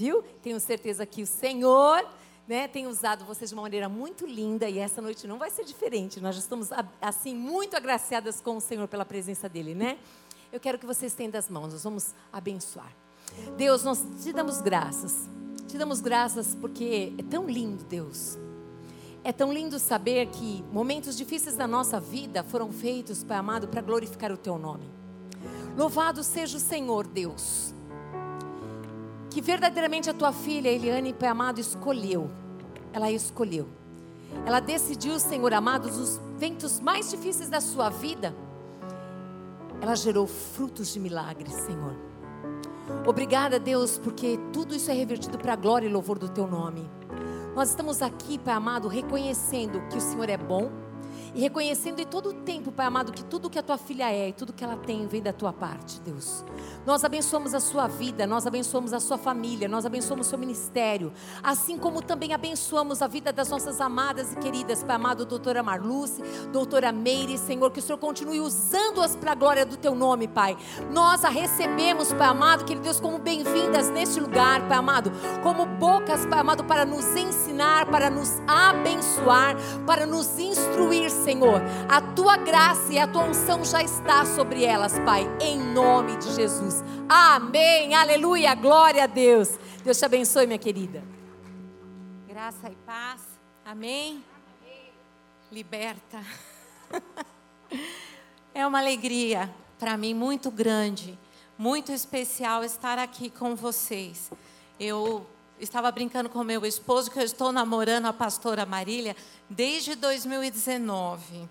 Viu? Tenho certeza que o Senhor né, tem usado vocês de uma maneira muito linda e essa noite não vai ser diferente. Nós já estamos, assim, muito agraciadas com o Senhor pela presença dEle, né? Eu quero que vocês estendam as mãos, nós vamos abençoar. Deus, nós te damos graças. Te damos graças porque é tão lindo, Deus. É tão lindo saber que momentos difíceis da nossa vida foram feitos, Pai amado, para glorificar o Teu nome. Louvado seja o Senhor, Deus que verdadeiramente a tua filha Eliane, Pai amado, escolheu. Ela escolheu. Ela decidiu, Senhor amado, os ventos mais difíceis da sua vida. Ela gerou frutos de milagres, Senhor. Obrigada, Deus, porque tudo isso é revertido para a glória e louvor do teu nome. Nós estamos aqui, Pai amado, reconhecendo que o Senhor é bom e reconhecendo em todo o tempo, Pai amado, que tudo que a tua filha é e tudo que ela tem vem da tua parte, Deus. Nós abençoamos a sua vida, nós abençoamos a sua família, nós abençoamos o seu ministério, assim como também abençoamos a vida das nossas amadas e queridas, Pai amado, doutora Marluce, doutora Meire, Senhor, que o Senhor continue usando-as para a glória do teu nome, Pai. Nós a recebemos, Pai amado, querido Deus, como bem-vindas neste lugar, Pai amado, como bocas, Pai amado, para nos ensinar, para nos abençoar, para nos instruir, Senhor. A tua graça e a tua unção já está sobre elas, Pai, em nome de Jesus. Amém. Aleluia. Glória a Deus. Deus te abençoe, minha querida. Graça e paz. Amém. Liberta. É uma alegria para mim muito grande, muito especial estar aqui com vocês. Eu estava brincando com meu esposo que eu estou namorando a pastora Marília desde 2019.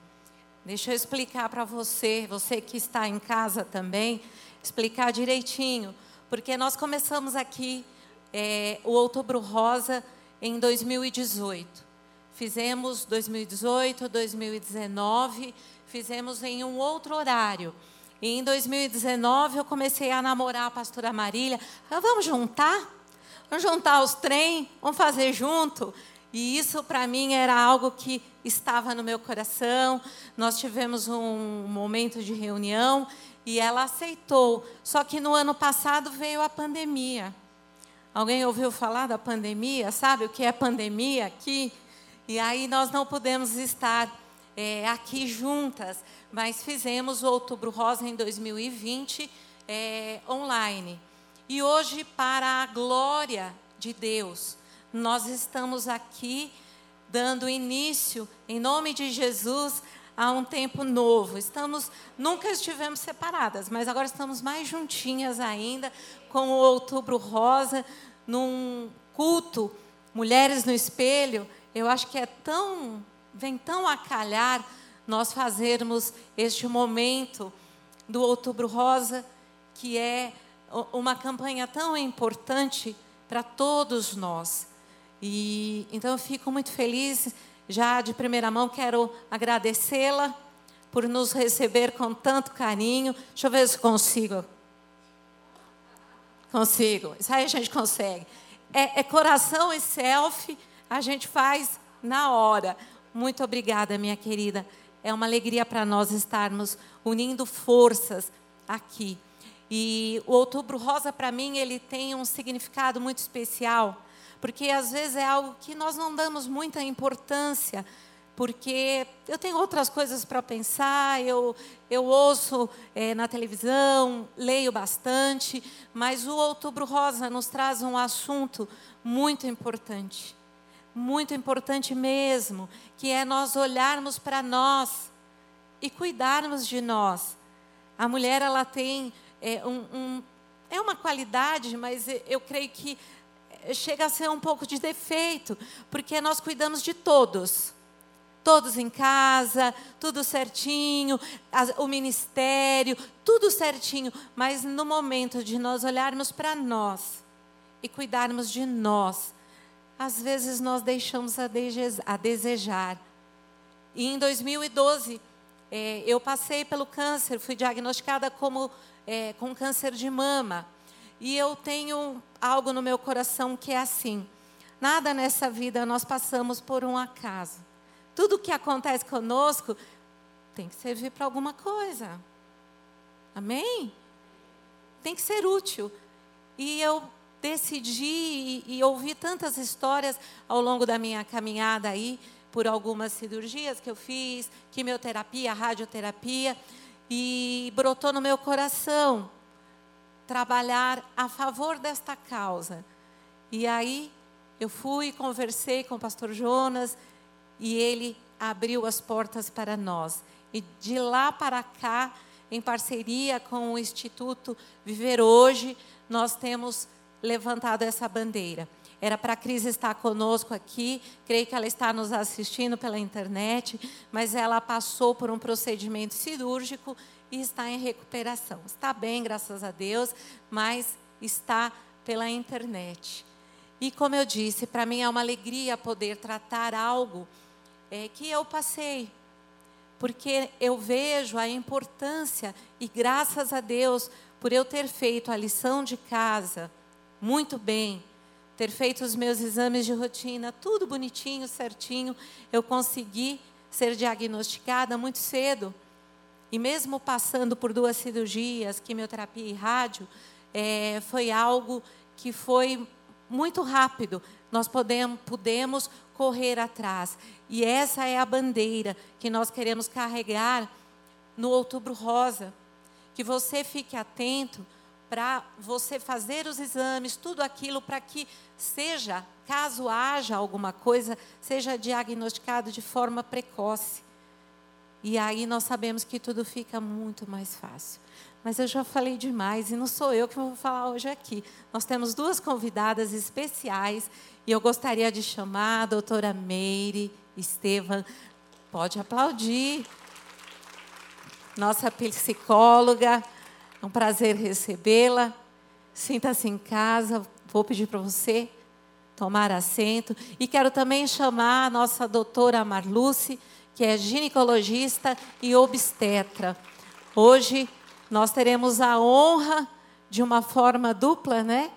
Deixa eu explicar para você, você que está em casa também, explicar direitinho, porque nós começamos aqui é, o Outubro Rosa em 2018. Fizemos 2018, 2019, fizemos em um outro horário. E em 2019 eu comecei a namorar a pastora Marília. Vamos juntar? Vamos juntar os trem, vamos fazer junto. E isso para mim era algo que estava no meu coração. Nós tivemos um momento de reunião e ela aceitou. Só que no ano passado veio a pandemia. Alguém ouviu falar da pandemia? Sabe o que é pandemia aqui? E aí nós não pudemos estar é, aqui juntas, mas fizemos o Outubro Rosa em 2020 é, online. E hoje, para a glória de Deus, nós estamos aqui dando início, em nome de Jesus, a um tempo novo. Estamos, nunca estivemos separadas, mas agora estamos mais juntinhas ainda com o Outubro Rosa, num culto, Mulheres no Espelho. Eu acho que é tão, vem tão a calhar nós fazermos este momento do Outubro Rosa, que é uma campanha tão importante para todos nós. E então eu fico muito feliz, já de primeira mão quero agradecê-la por nos receber com tanto carinho. Deixa eu ver se consigo. Consigo. Isso aí a gente consegue. É, é coração e selfie, a gente faz na hora. Muito obrigada, minha querida. É uma alegria para nós estarmos unindo forças aqui. E o Outubro Rosa, para mim, ele tem um significado muito especial, porque às vezes é algo que nós não damos muita importância, porque eu tenho outras coisas para pensar, eu, eu ouço é, na televisão, leio bastante, mas o Outubro Rosa nos traz um assunto muito importante, muito importante mesmo, que é nós olharmos para nós e cuidarmos de nós. A mulher, ela tem é, um, um, é uma qualidade, mas eu creio que chega a ser um pouco de defeito, porque nós cuidamos de todos. Todos em casa, tudo certinho, o ministério, tudo certinho, mas no momento de nós olharmos para nós e cuidarmos de nós, às vezes nós deixamos a desejar. E em 2012, é, eu passei pelo câncer, fui diagnosticada como é, com câncer de mama. E eu tenho algo no meu coração que é assim: nada nessa vida nós passamos por um acaso. Tudo que acontece conosco tem que servir para alguma coisa. Amém? Tem que ser útil. E eu decidi e, e ouvi tantas histórias ao longo da minha caminhada aí, por algumas cirurgias que eu fiz, quimioterapia, radioterapia, e brotou no meu coração trabalhar a favor desta causa. E aí eu fui, conversei com o pastor Jonas e ele abriu as portas para nós. E de lá para cá, em parceria com o Instituto Viver Hoje, nós temos levantado essa bandeira. Era para a Cris estar conosco aqui, creio que ela está nos assistindo pela internet, mas ela passou por um procedimento cirúrgico e está em recuperação. Está bem, graças a Deus, mas está pela internet. E como eu disse, para mim é uma alegria poder tratar algo é, que eu passei, porque eu vejo a importância e graças a Deus por eu ter feito a lição de casa muito bem, ter feito os meus exames de rotina, tudo bonitinho, certinho, eu consegui ser diagnosticada muito cedo. E mesmo passando por duas cirurgias, quimioterapia e rádio, é, foi algo que foi muito rápido. Nós podemos, pudemos correr atrás. E essa é a bandeira que nós queremos carregar no Outubro Rosa. Que você fique atento para você fazer os exames, tudo aquilo para que seja, caso haja alguma coisa, seja diagnosticado de forma precoce. E aí nós sabemos que tudo fica muito mais fácil. Mas eu já falei demais e não sou eu que vou falar hoje aqui. Nós temos duas convidadas especiais e eu gostaria de chamar a doutora Meire Estevam. Pode aplaudir. Nossa psicóloga. É um prazer recebê-la. Sinta-se em casa. Vou pedir para você tomar assento. E quero também chamar a nossa doutora Marluce, que é ginecologista e obstetra. Hoje nós teremos a honra de uma forma dupla, né?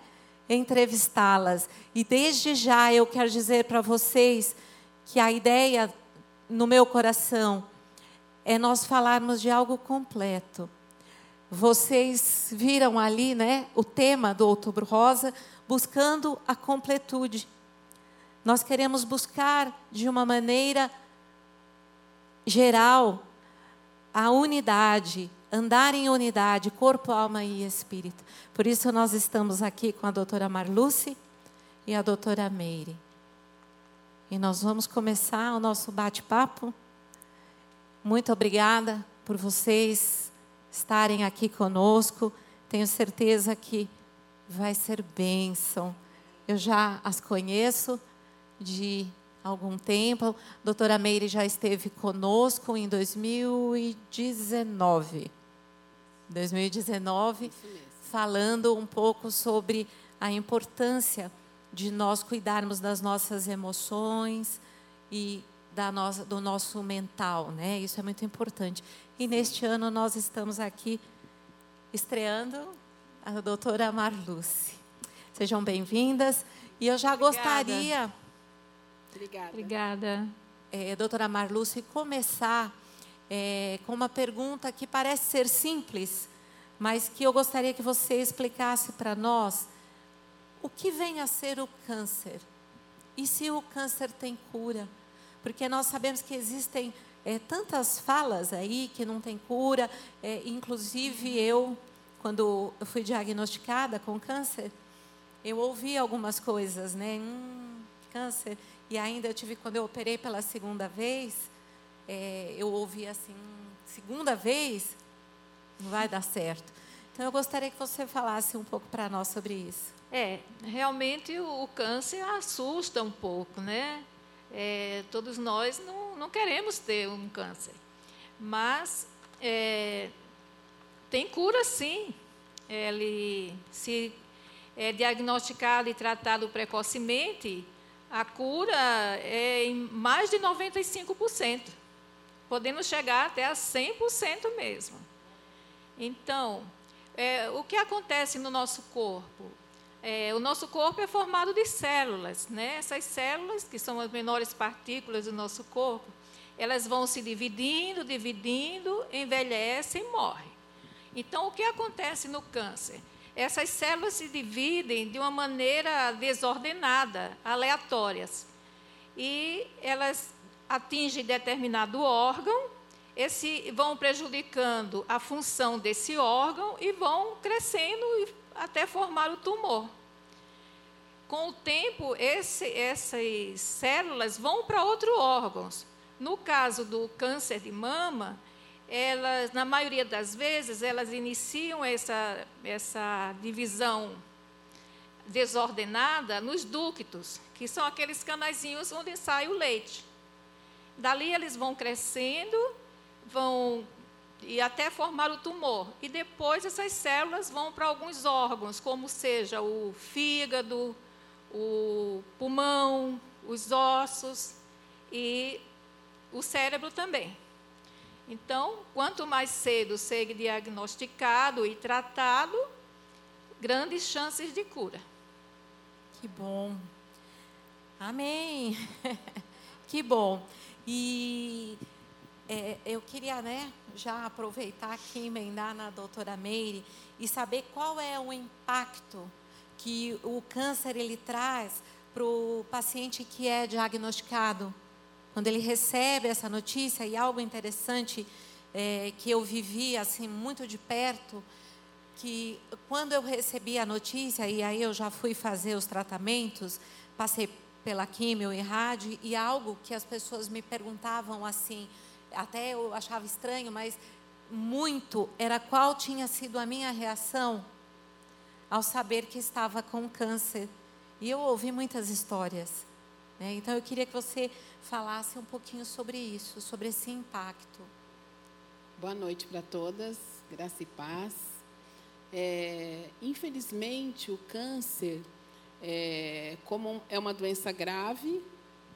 Entrevistá-las. E desde já eu quero dizer para vocês que a ideia no meu coração é nós falarmos de algo completo. Vocês viram ali, né, o tema do Outubro Rosa, buscando a completude. Nós queremos buscar de uma maneira geral a unidade, andar em unidade, corpo, alma e espírito. Por isso nós estamos aqui com a doutora Marluce e a doutora Meire. E nós vamos começar o nosso bate-papo. Muito obrigada por vocês estarem aqui conosco. Tenho certeza que vai ser bênção. Eu já as conheço de algum tempo. A doutora Meire já esteve conosco em 2019. 2019, falando um pouco sobre a importância de nós cuidarmos das nossas emoções e da nossa, do nosso mental, né? Isso é muito importante. E neste ano nós estamos aqui estreando a doutora Marluce. Sejam bem-vindas. E eu já Obrigada. gostaria. Obrigada. Obrigada. É, doutora Marluce, começar é, com uma pergunta que parece ser simples, mas que eu gostaria que você explicasse para nós o que vem a ser o câncer e se o câncer tem cura, porque nós sabemos que existem é, tantas falas aí que não tem cura, é, inclusive eu, quando eu fui diagnosticada com câncer, eu ouvi algumas coisas, né? Hum, câncer. E ainda eu tive, quando eu operei pela segunda vez, é, eu ouvi assim, segunda vez, não vai dar certo. Então eu gostaria que você falasse um pouco para nós sobre isso. É, realmente o, o câncer assusta um pouco, né? É, todos nós não, não queremos ter um câncer, mas é, tem cura sim. Ele se é diagnosticado e tratado precocemente, a cura é em mais de 95% podendo chegar até a 100% mesmo. Então, é, o que acontece no nosso corpo? É, o nosso corpo é formado de células, né? Essas células, que são as menores partículas do nosso corpo, elas vão se dividindo, dividindo, envelhecem e morrem. Então, o que acontece no câncer? Essas células se dividem de uma maneira desordenada, aleatórias. E elas atingem determinado órgão, esse, vão prejudicando a função desse órgão e vão crescendo até formar o tumor. Com o tempo, esse, essas células vão para outros órgãos. No caso do câncer de mama, elas, na maioria das vezes, elas iniciam essa, essa divisão desordenada nos ductos, que são aqueles canaizinhos onde sai o leite. Dali eles vão crescendo, vão e até formar o tumor. E depois essas células vão para alguns órgãos, como seja o fígado, o pulmão, os ossos e o cérebro também. Então, quanto mais cedo ser diagnosticado e tratado, grandes chances de cura. Que bom. Amém. que bom. E é, eu queria, né, já aproveitar aqui, emendar na doutora Meire e saber qual é o impacto que o câncer ele traz para o paciente que é diagnosticado quando ele recebe essa notícia, e algo interessante é, que eu vivi assim muito de perto, que quando eu recebi a notícia, e aí eu já fui fazer os tratamentos, passei pela químio e rádio, e algo que as pessoas me perguntavam assim, até eu achava estranho, mas muito, era qual tinha sido a minha reação ao saber que estava com câncer. E eu ouvi muitas histórias. Né? Então eu queria que você falasse um pouquinho sobre isso, sobre esse impacto. Boa noite para todas, graça e paz. É, infelizmente, o câncer, é, como é uma doença grave,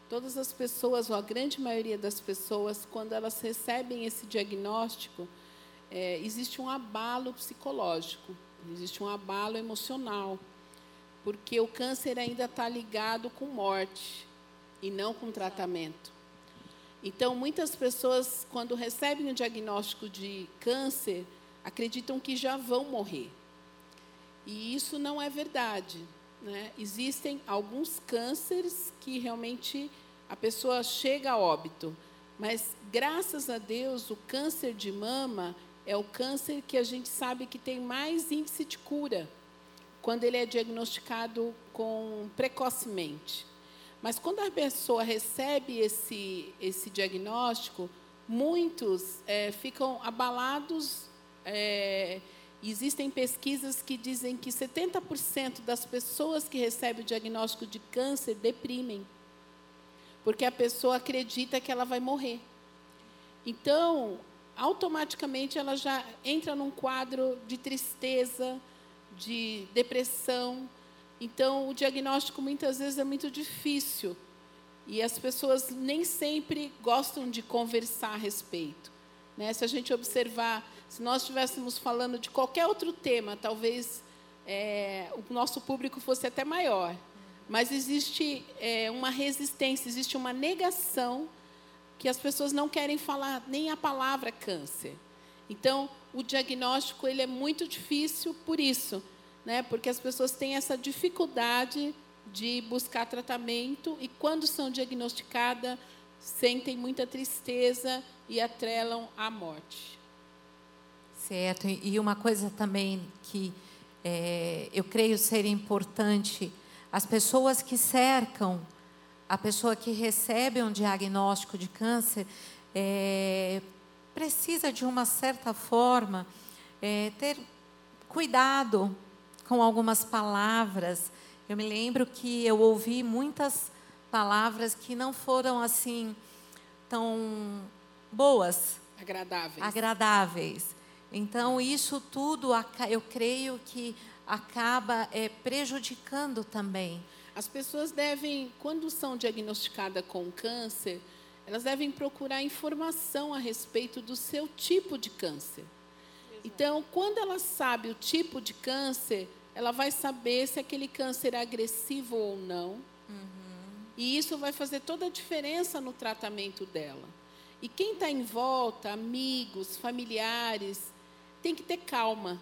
todas as pessoas, ou a grande maioria das pessoas, quando elas recebem esse diagnóstico, é, existe um abalo psicológico, existe um abalo emocional, porque o câncer ainda está ligado com morte e não com tratamento. Então, muitas pessoas, quando recebem o diagnóstico de câncer, acreditam que já vão morrer. E isso não é verdade. Né? Existem alguns cânceres que realmente a pessoa chega a óbito. Mas, graças a Deus, o câncer de mama é o câncer que a gente sabe que tem mais índice de cura quando ele é diagnosticado com precocemente. Mas quando a pessoa recebe esse, esse diagnóstico, muitos é, ficam abalados. É, existem pesquisas que dizem que 70% das pessoas que recebem o diagnóstico de câncer deprimem, porque a pessoa acredita que ela vai morrer. Então, automaticamente ela já entra num quadro de tristeza, de depressão, então, o diagnóstico muitas vezes é muito difícil e as pessoas nem sempre gostam de conversar a respeito. Né? Se a gente observar, se nós estivéssemos falando de qualquer outro tema, talvez é, o nosso público fosse até maior. Mas existe é, uma resistência, existe uma negação que as pessoas não querem falar nem a palavra câncer. Então, o diagnóstico ele é muito difícil por isso né? Porque as pessoas têm essa dificuldade de buscar tratamento e quando são diagnosticadas sentem muita tristeza e atrelam à morte. Certo. E uma coisa também que é, eu creio ser importante, as pessoas que cercam a pessoa que recebe um diagnóstico de câncer é, precisa de uma certa forma é, ter cuidado com algumas palavras. Eu me lembro que eu ouvi muitas palavras que não foram assim tão boas, agradáveis. Agradáveis. Então isso tudo eu creio que acaba é, prejudicando também. As pessoas devem, quando são diagnosticadas com câncer, elas devem procurar informação a respeito do seu tipo de câncer. Então, quando ela sabe o tipo de câncer, ela vai saber se aquele câncer é agressivo ou não. Uhum. E isso vai fazer toda a diferença no tratamento dela. E quem está em volta, amigos, familiares, tem que ter calma.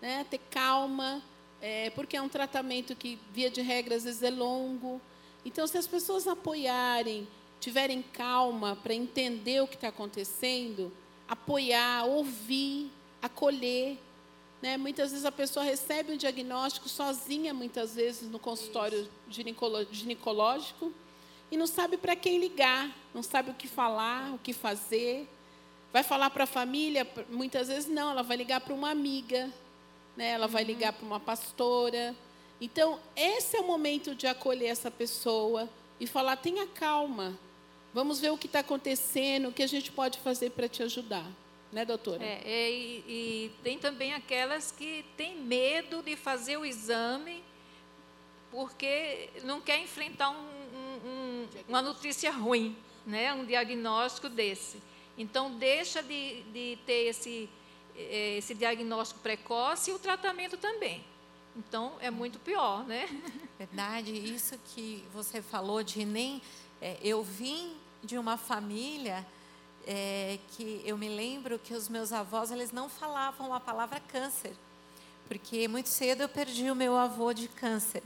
né? ter calma, é, porque é um tratamento que, via de regra, às vezes é longo. Então, se as pessoas apoiarem, tiverem calma para entender o que está acontecendo, apoiar, ouvir, acolher. Né? Muitas vezes a pessoa recebe um diagnóstico sozinha, muitas vezes, no consultório ginecológico, e não sabe para quem ligar, não sabe o que falar, o que fazer. Vai falar para a família? Muitas vezes não, ela vai ligar para uma amiga, né? ela vai ligar para uma pastora. Então, esse é o momento de acolher essa pessoa e falar: tenha calma, vamos ver o que está acontecendo, o que a gente pode fazer para te ajudar. Né, doutora? É, e, e, tem também aquelas que têm medo de fazer o exame porque não quer enfrentar um, um, um, uma notícia ruim, né, um diagnóstico desse. Então, deixa de, de ter esse, eh, esse diagnóstico precoce e o tratamento também. Então, é muito pior, né? Verdade. Isso que você falou de nem... É, eu vim de uma família é, que eu me lembro que os meus avós, eles não falavam a palavra câncer. Porque muito cedo eu perdi o meu avô de câncer.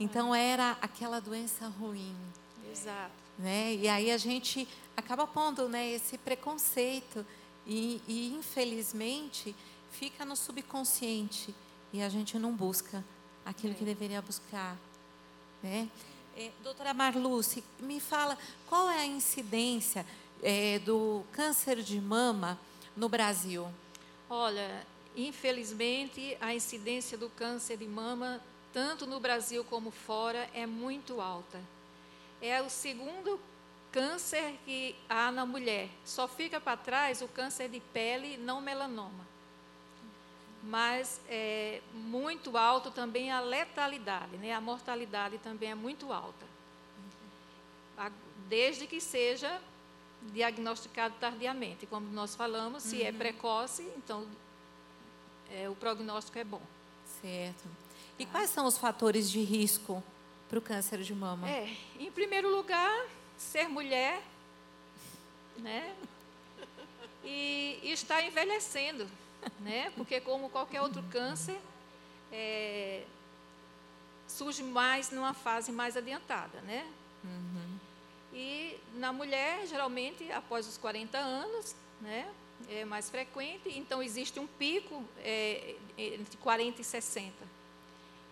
Então, era aquela doença ruim. Exato. Né? E aí a gente acaba pondo né, esse preconceito e, e, infelizmente fica no subconsciente e a gente não busca aquilo é. que deveria buscar, né? É, doutora Marluce, me fala qual é a incidência é, do câncer de mama no Brasil? Olha, infelizmente a incidência do câncer de mama tanto no Brasil como fora é muito alta. É o segundo câncer que há na mulher. Só fica para trás o câncer de pele não melanoma. Mas é muito alto também a letalidade, né? a mortalidade também é muito alta. Desde que seja diagnosticado tardiamente. Como nós falamos, se é uhum. é precoce, então é, o prognóstico é bom. Certo. E quais são os fatores de risco para o câncer de mama? É, em primeiro lugar, ser mulher, né? E, e estar envelhecendo, né? Porque como qualquer outro câncer, é, surge mais numa fase mais adiantada, né? Uhum. E na mulher, geralmente, após os 40 anos, né? É mais frequente, então existe um pico é, entre 40 e 60.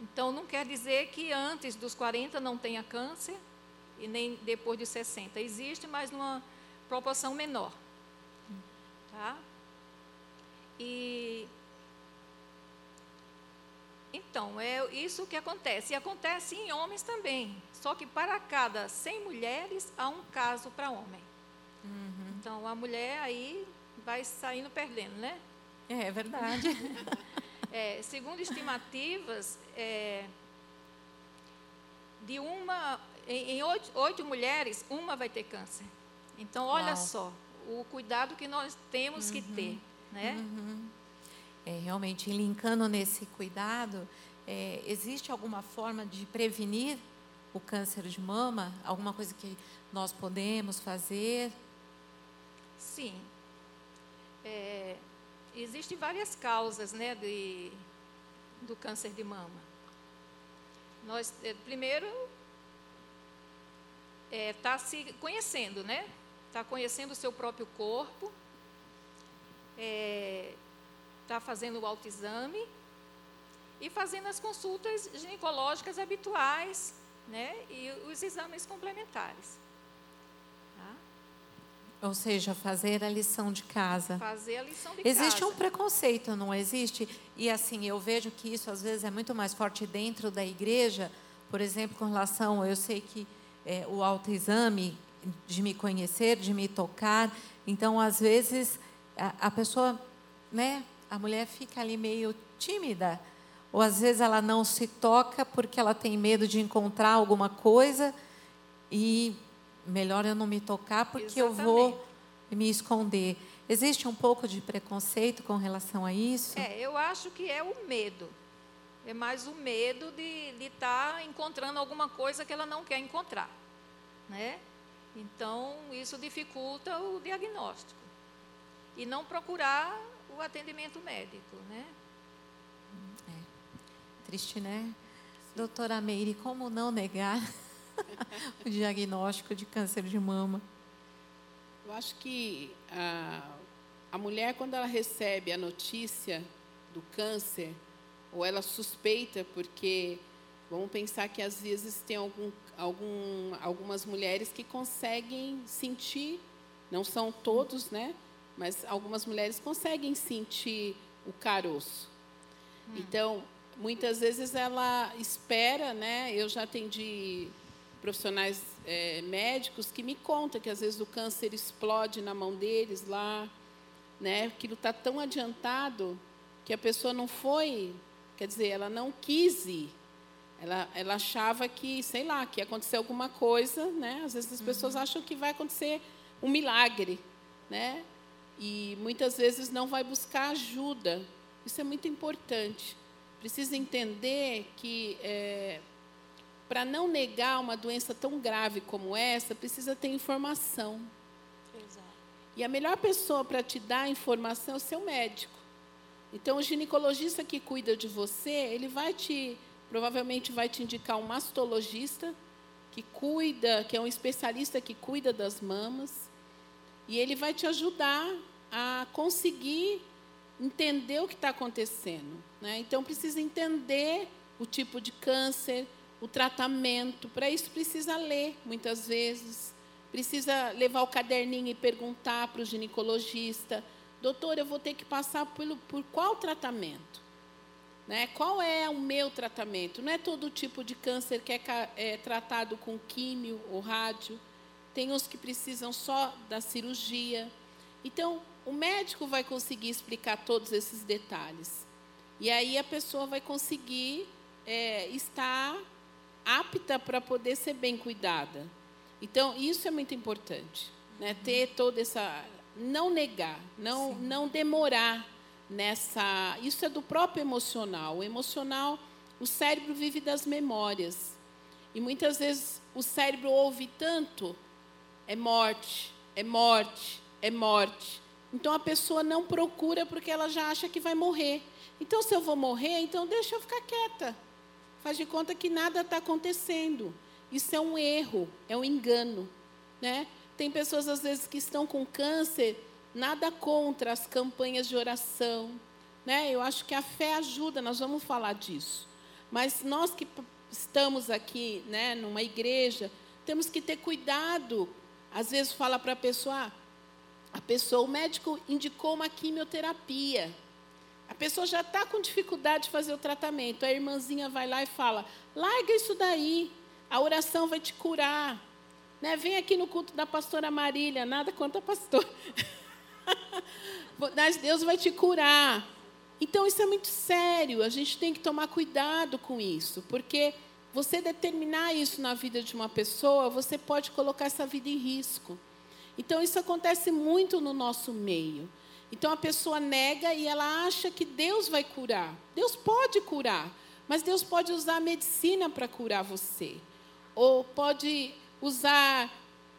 Então, não quer dizer que antes dos 40 não tenha câncer, e nem depois de 60. Existe, mas numa proporção menor. Tá? E então, é isso que acontece. E acontece em homens também. Só que para cada 100 mulheres, há um caso para homem. Uhum. Então, a mulher aí vai saindo perdendo, né? É, é verdade. é, segundo estimativas, é, de uma em, em oito, oito, mulheres, uma vai ter câncer. Então, olha Uau. só, o cuidado que nós temos uhum. que ter. Né? Uhum. É, realmente, linkando nesse cuidado, é, existe alguma forma de prevenir o câncer de mama? Alguma coisa que nós podemos fazer? Sim. É, existem várias causas né, de, do câncer de mama. Nós, é, primeiro, está é, tá se conhecendo, né? Está conhecendo o seu próprio corpo, é, tá fazendo o autoexame e fazendo as consultas ginecológicas habituais, né? E os exames complementares. Tá? Ou seja, fazer a lição de casa. Fazer a lição de existe casa. Existe um preconceito, não existe? E assim, eu vejo que isso às vezes é muito mais forte dentro da igreja, por exemplo, com relação, eu sei que é, o autoexame de me conhecer, de me tocar. Então, às vezes, a, a pessoa, né, a mulher fica ali meio tímida, ou às vezes ela não se toca porque ela tem medo de encontrar alguma coisa e melhor eu não me tocar porque Exatamente. eu vou me esconder. Existe um pouco de preconceito com relação a isso? É, eu acho que é o medo. É mais o medo de estar tá encontrando alguma coisa que ela não quer encontrar. Né? Então, isso dificulta o diagnóstico. E não procurar o atendimento médico. Né? triste, né? Doutora Meire, como não negar o diagnóstico de câncer de mama? Eu acho que a, a mulher, quando ela recebe a notícia do câncer, ou ela suspeita, porque vamos pensar que às vezes tem algum, algum, algumas mulheres que conseguem sentir, não são todos, né? Mas algumas mulheres conseguem sentir o caroço. Hum. Então, muitas vezes ela espera, né? Eu já atendi profissionais é, médicos que me contam que às vezes o câncer explode na mão deles lá, né? Aquilo está tão adiantado que a pessoa não foi, quer dizer, ela não quis ir. Ela, ela achava que, sei lá, que ia acontecer alguma coisa, né? Às vezes as pessoas uhum. acham que vai acontecer um milagre, né? E muitas vezes não vai buscar ajuda. Isso é muito importante precisa entender que é, para não negar uma doença tão grave como essa, precisa ter informação. Exato. E a melhor pessoa para te dar informação é o seu médico. Então, o ginecologista que cuida de você, ele vai te, provavelmente vai te indicar um mastologista que cuida, que é um especialista que cuida das mamas, e ele vai te ajudar a conseguir entender o que está acontecendo. Né? Então, precisa entender o tipo de câncer, o tratamento. Para isso, precisa ler, muitas vezes. Precisa levar o caderninho e perguntar para o ginecologista: doutor, eu vou ter que passar por, por qual tratamento? Né? Qual é o meu tratamento? Não é todo tipo de câncer que é, é tratado com químio ou rádio. Tem uns que precisam só da cirurgia. Então, o médico vai conseguir explicar todos esses detalhes. E aí a pessoa vai conseguir é, estar apta para poder ser bem cuidada. Então, isso é muito importante. Né? Ter toda essa. Não negar, não, não demorar nessa. Isso é do próprio emocional. O emocional, o cérebro vive das memórias. E muitas vezes o cérebro ouve tanto: é morte, é morte, é morte. Então a pessoa não procura porque ela já acha que vai morrer. Então, se eu vou morrer, então deixa eu ficar quieta. Faz de conta que nada está acontecendo. Isso é um erro, é um engano. Né? Tem pessoas, às vezes, que estão com câncer, nada contra as campanhas de oração. Né? Eu acho que a fé ajuda, nós vamos falar disso. Mas nós que estamos aqui né, numa igreja, temos que ter cuidado. Às vezes fala para a pessoa, ah, a pessoa, o médico indicou uma quimioterapia. A pessoa já está com dificuldade de fazer o tratamento. A irmãzinha vai lá e fala: larga isso daí, a oração vai te curar. Né? Vem aqui no culto da pastora Marília, nada contra a pastora. Mas Deus vai te curar. Então isso é muito sério, a gente tem que tomar cuidado com isso, porque você determinar isso na vida de uma pessoa, você pode colocar essa vida em risco. Então, isso acontece muito no nosso meio. Então, a pessoa nega e ela acha que Deus vai curar. Deus pode curar, mas Deus pode usar a medicina para curar você. Ou pode usar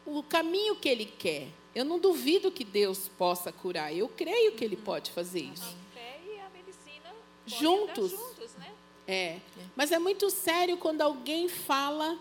o caminho que Ele quer. Eu não duvido que Deus possa curar. Eu creio que Ele pode fazer isso. A fé e a medicina juntos. Né? É. Mas é muito sério quando alguém fala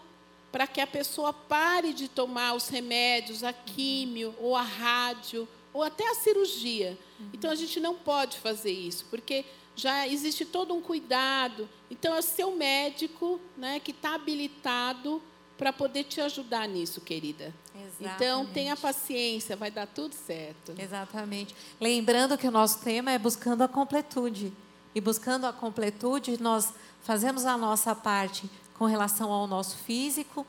para que a pessoa pare de tomar os remédios, a químio, ou a rádio, ou até a cirurgia. Uhum. Então a gente não pode fazer isso, porque já existe todo um cuidado. Então é o seu médico né, que está habilitado para poder te ajudar nisso, querida. Exatamente. Então tenha paciência, vai dar tudo certo. Exatamente. Lembrando que o nosso tema é buscando a completude. E buscando a completude, nós fazemos a nossa parte com relação ao nosso físico.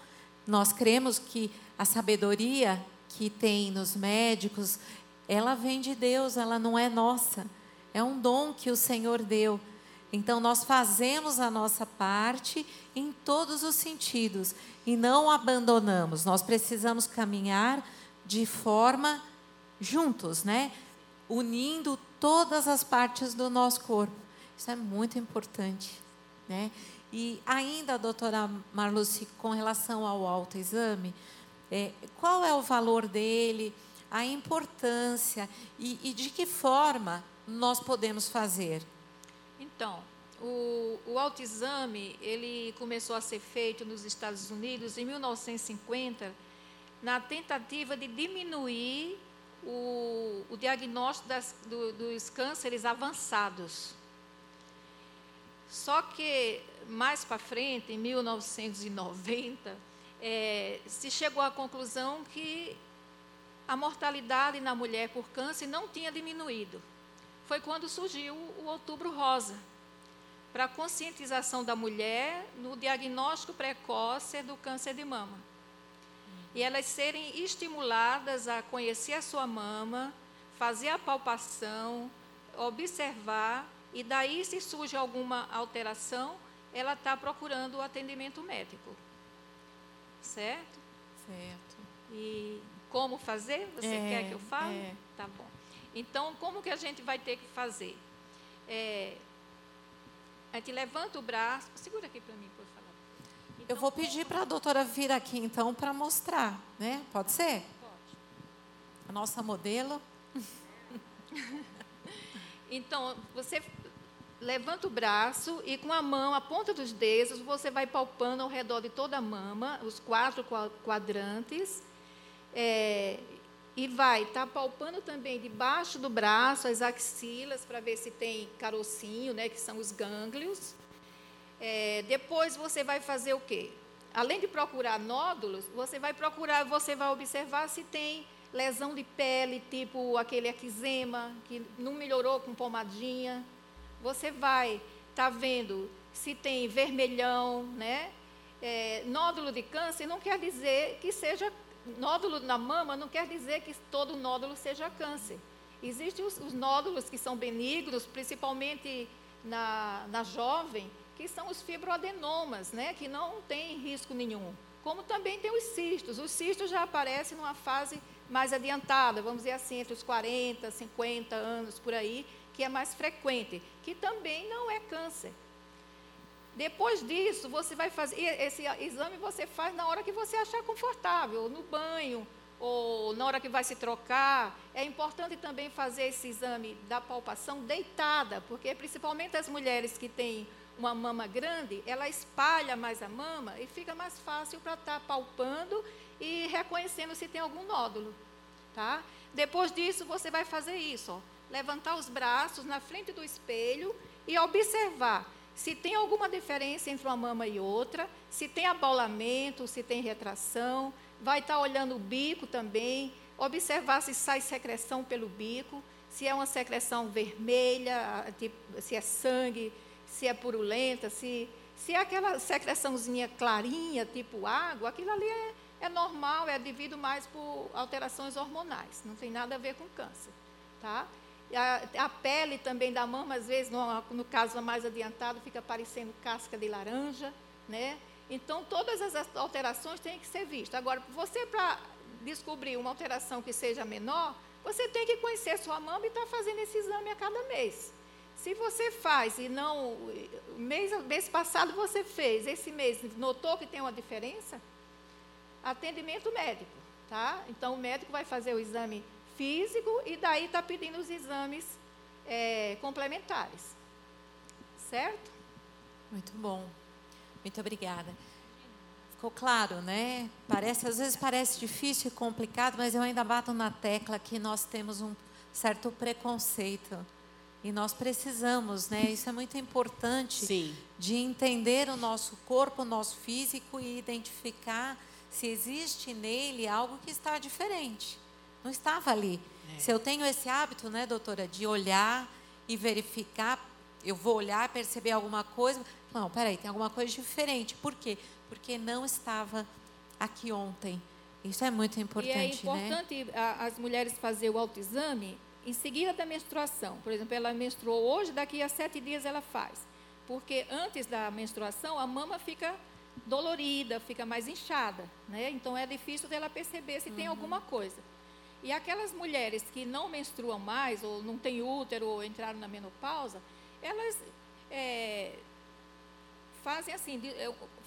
Nós cremos que a sabedoria que tem nos médicos, ela vem de Deus, ela não é nossa. É um dom que o Senhor deu. Então nós fazemos a nossa parte em todos os sentidos e não abandonamos. Nós precisamos caminhar de forma juntos, né? Unindo todas as partes do nosso corpo. Isso é muito importante, né? E ainda, doutora Marluce, com relação ao autoexame, é, qual é o valor dele, a importância e, e de que forma nós podemos fazer? Então, o, o autoexame ele começou a ser feito nos Estados Unidos em 1950, na tentativa de diminuir o, o diagnóstico das, do, dos cânceres avançados. Só que mais para frente, em 1990, é, se chegou à conclusão que a mortalidade na mulher por câncer não tinha diminuído. Foi quando surgiu o Outubro Rosa, para a conscientização da mulher no diagnóstico precoce do câncer de mama. E elas serem estimuladas a conhecer a sua mama, fazer a palpação, observar, e daí, se surge alguma alteração, ela está procurando o atendimento médico. Certo? Certo. E como fazer? Você É, quer que eu fale? é. Tá bom. Então, como que a gente vai ter que fazer? É, a gente levanta o braço. Segura aqui para mim, por favor. Eu Então, vou pedir para a doutora vir aqui então para mostrar, né? Pode ser? Pode. A nossa modelo. Então, você levanta o braço e com a mão, a ponta dos dedos, você vai palpando ao redor de toda a mama, os quatro qua- quadrantes. É, e vai estar palpando também debaixo do braço, as axilas, para ver se tem carocinho, né, que são os gânglios. É, depois você vai fazer o quê? Além de procurar nódulos, você vai procurar, você vai observar se tem lesão de pele, tipo aquele eczema, que não melhorou com pomadinha. Você vai estar vendo se tem vermelhão, né? É, nódulo de câncer não quer dizer que seja nódulo na mama, não quer dizer que todo nódulo seja câncer. Existem os, os nódulos que são benignos, principalmente na, na jovem, que são os fibroadenomas, né? Que não tem risco nenhum. Como também tem os cistos. Os cistos já aparecem numa fase mais adiantada, vamos dizer assim, entre os 40, 50 anos por aí, que é mais frequente, que também não é câncer. Depois disso, você vai fazer. Esse exame você faz na hora que você achar confortável, no banho, ou na hora que vai se trocar. É importante também fazer esse exame da palpação deitada, porque principalmente as mulheres que têm uma mama grande, ela espalha mais a mama e fica mais fácil para estar palpando e reconhecendo se tem algum nódulo. Tá? Depois disso, você vai fazer isso: ó, levantar os braços na frente do espelho e observar se tem alguma diferença entre uma mama e outra, se tem abaulamento, se tem retração. Vai estar olhando o bico também, observar se sai secreção pelo bico, se é uma secreção vermelha, tipo, se é sangue, se é purulenta, se, se é aquela secreçãozinha clarinha, tipo água, aquilo ali é, é normal, é devido mais por alterações hormonais, não tem nada a ver com câncer. Tá? A, a pele também da mama, às vezes, no, no caso mais adiantado, fica parecendo casca de laranja, né? Então, todas as alterações têm que ser vistas. Agora, você, para descobrir uma alteração que seja menor, você tem que conhecer sua mama e estar fazendo esse exame a cada mês. Se você faz e não. Mês, mês passado você fez, esse mês notou que tem uma diferença, atendimento médico, tá? Então, o médico vai fazer o exame físico e daí está pedindo os exames é, complementares. Certo? Muito bom. Muito obrigada. Ficou claro, né? Parece, às vezes parece difícil e complicado, mas eu ainda bato na tecla que nós temos um certo preconceito. E nós precisamos, né? Isso é muito importante Sim. de entender o nosso corpo, o nosso físico e identificar se existe nele algo que está diferente. Não estava ali. Se eu tenho esse hábito, né, doutora, de olhar e verificar, eu vou olhar, perceber alguma coisa. Não, peraí, tem alguma coisa diferente. Por quê? Porque não estava aqui ontem. Isso é muito importante, e é né? importante a- as mulheres fazer o autoexame em seguida da menstruação. Por exemplo, ela menstruou hoje, daqui a sete dias ela faz. Porque antes da menstruação, a mama fica dolorida, fica mais inchada. Né? Então, é difícil dela perceber se tem alguma coisa. E aquelas mulheres que não menstruam mais, ou não têm útero, ou entraram na menopausa, elas é, fazem assim,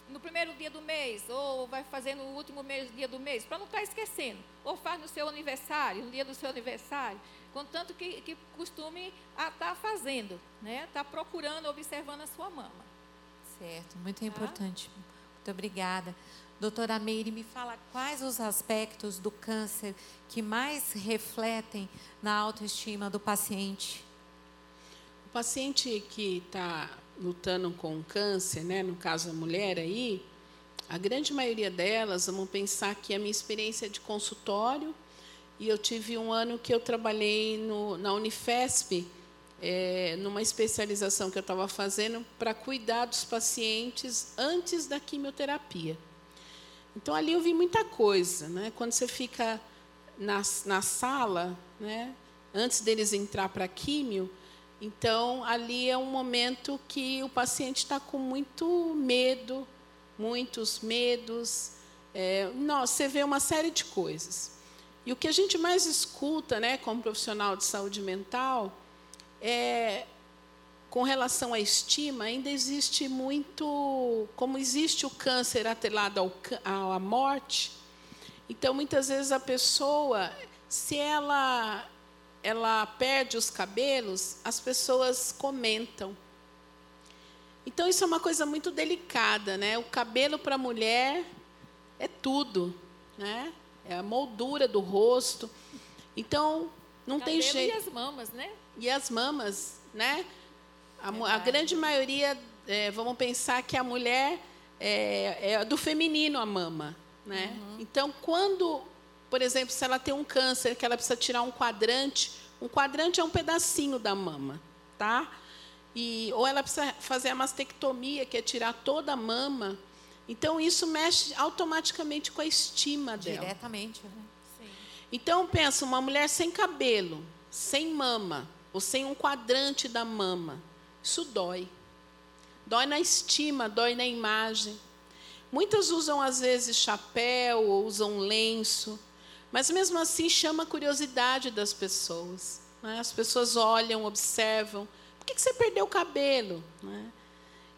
no primeiro dia do mês, ou vai fazer no último mês, dia do mês, para não estar esquecendo. Ou faz no seu aniversário, no dia do seu aniversário. Contanto que, que costume a estar tá fazendo, né? Está procurando, observando a sua mama. Certo, muito tá? importante. Muito obrigada. Doutora Meire, me fala quais os aspectos do câncer que mais refletem na autoestima do paciente? O paciente que está lutando com câncer, né, no caso a mulher aí, a grande maioria delas, vamos pensar que a minha experiência é de consultório, e eu tive um ano que eu trabalhei no, na Unifesp, é, numa especialização que eu estava fazendo para cuidar dos pacientes antes da quimioterapia. Então ali eu vi muita coisa, né? Quando você fica na, na sala, né? Antes deles entrar para químio, então ali é um momento que o paciente está com muito medo, muitos medos. É, nossa, você vê uma série de coisas. E o que a gente mais escuta, né, como profissional de saúde mental, é com relação à estima, ainda existe muito, como existe o câncer atrelado ao, à morte, então muitas vezes a pessoa, se ela ela perde os cabelos, as pessoas comentam. Então isso é uma coisa muito delicada, né? O cabelo para a mulher é tudo, né? É a moldura do rosto. Então não cabelo tem jeito. E as mamas, né? E as mamas, né? A, a grande maioria, é, vamos pensar que a mulher é, é, do feminino a mama. Né? Uhum. Então, quando, por exemplo, se ela tem um câncer que ela precisa tirar um quadrante, um quadrante é um pedacinho da mama, tá? E, ou ela precisa fazer a mastectomia, que é tirar toda a mama. Então, isso mexe automaticamente com a estima dela. Diretamente, né? Sim. Então, pensa, uma mulher sem cabelo, sem mama, ou sem um quadrante da mama. Isso dói. Dói na estima, dói na imagem. Muitas usam, às vezes, chapéu, ou usam lenço, mas mesmo assim chama a curiosidade das pessoas. Né? As pessoas olham, observam. Por que você perdeu o cabelo? Né?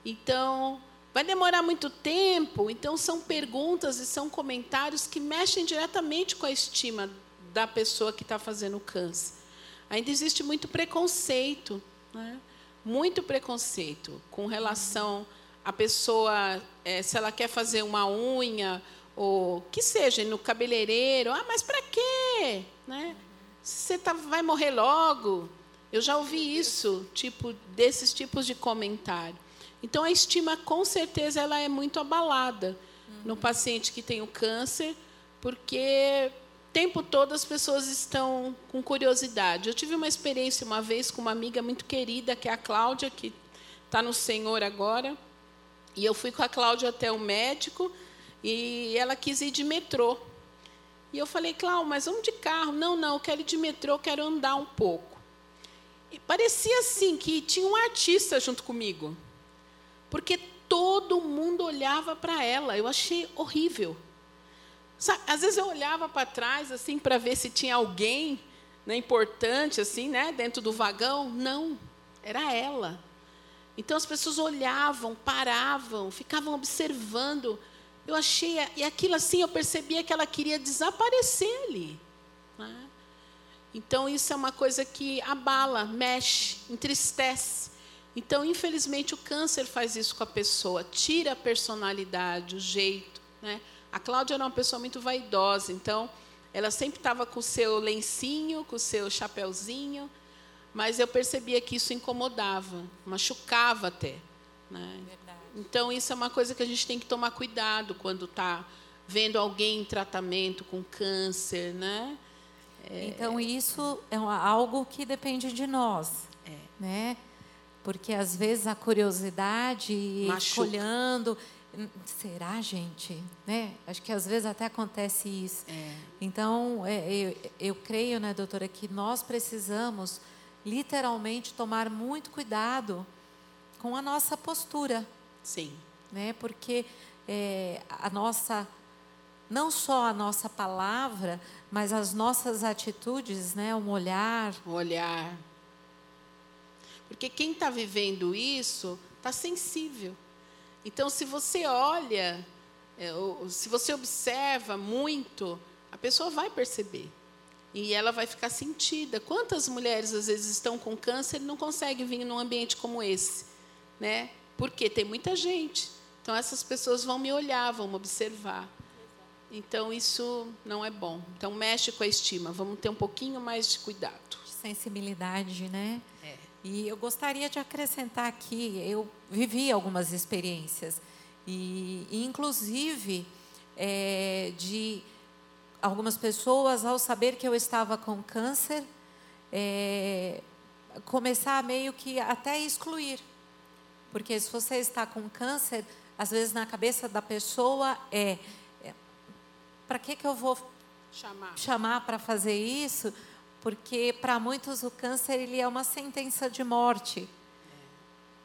Então, vai demorar muito tempo. Então, são perguntas e são comentários que mexem diretamente com a estima da pessoa que está fazendo o câncer. Ainda existe muito preconceito. Né? Muito preconceito com relação à pessoa, é, se ela quer fazer uma unha, ou que seja, no cabeleireiro. Ah, mas para quê? Né? Você tá, vai morrer logo. Eu já ouvi isso, tipo desses tipos de comentário. Então, a estima, com certeza, ela é muito abalada no paciente que tem o câncer, porque tempo todo as pessoas estão com curiosidade. Eu tive uma experiência uma vez com uma amiga muito querida, que é a Cláudia, que está no Senhor agora. E eu fui com a Cláudia até o médico e ela quis ir de metrô. E eu falei, Cláudia, mas vamos de carro. Não, não, eu quero ir de metrô, quero andar um pouco. E parecia assim que tinha um artista junto comigo. Porque todo mundo olhava para ela. Eu achei horrível. Sabe, às vezes eu olhava para trás assim para ver se tinha alguém né, importante assim, né, dentro do vagão. Não, era ela. Então as pessoas olhavam, paravam, ficavam observando. Eu achei e aquilo assim eu percebia que ela queria desaparecer ali. Né? Então isso é uma coisa que abala, mexe, entristece. Então infelizmente o câncer faz isso com a pessoa, tira a personalidade, o jeito, né? A Cláudia era uma pessoa muito vaidosa, então ela sempre estava com o seu lencinho, com o seu chapéuzinho, mas eu percebia que isso incomodava, machucava até. Né? Então isso é uma coisa que a gente tem que tomar cuidado quando está vendo alguém em tratamento com câncer, né? É... Então isso é algo que depende de nós, é. né? Porque às vezes a curiosidade, Machuca. olhando, será, gente? Né? Acho que às vezes até acontece isso. É. Então, é, eu, eu creio, né, doutora, que nós precisamos literalmente tomar muito cuidado com a nossa postura. Sim. Né? Porque é, a nossa, não só a nossa palavra, mas as nossas atitudes, né? um olhar. Um olhar. Porque quem está vivendo isso está sensível. Então, se você olha, é, se você observa muito, a pessoa vai perceber. E ela vai ficar sentida. Quantas mulheres, às vezes, estão com câncer e não conseguem vir num ambiente como esse? Né? Porque tem muita gente. Então, essas pessoas vão me olhar, vão me observar. Então, isso não é bom. Então, mexe com a estima. Vamos ter um pouquinho mais de cuidado. Sensibilidade, né? É. E eu gostaria de acrescentar aqui, eu vivi algumas experiências. E, e inclusive, é, de algumas pessoas, ao saber que eu estava com câncer, é, começar meio que até excluir. Porque se você está com câncer, às vezes na cabeça da pessoa é para que, que eu vou chamar, chamar para fazer isso? Porque para muitos o câncer ele é uma sentença de morte.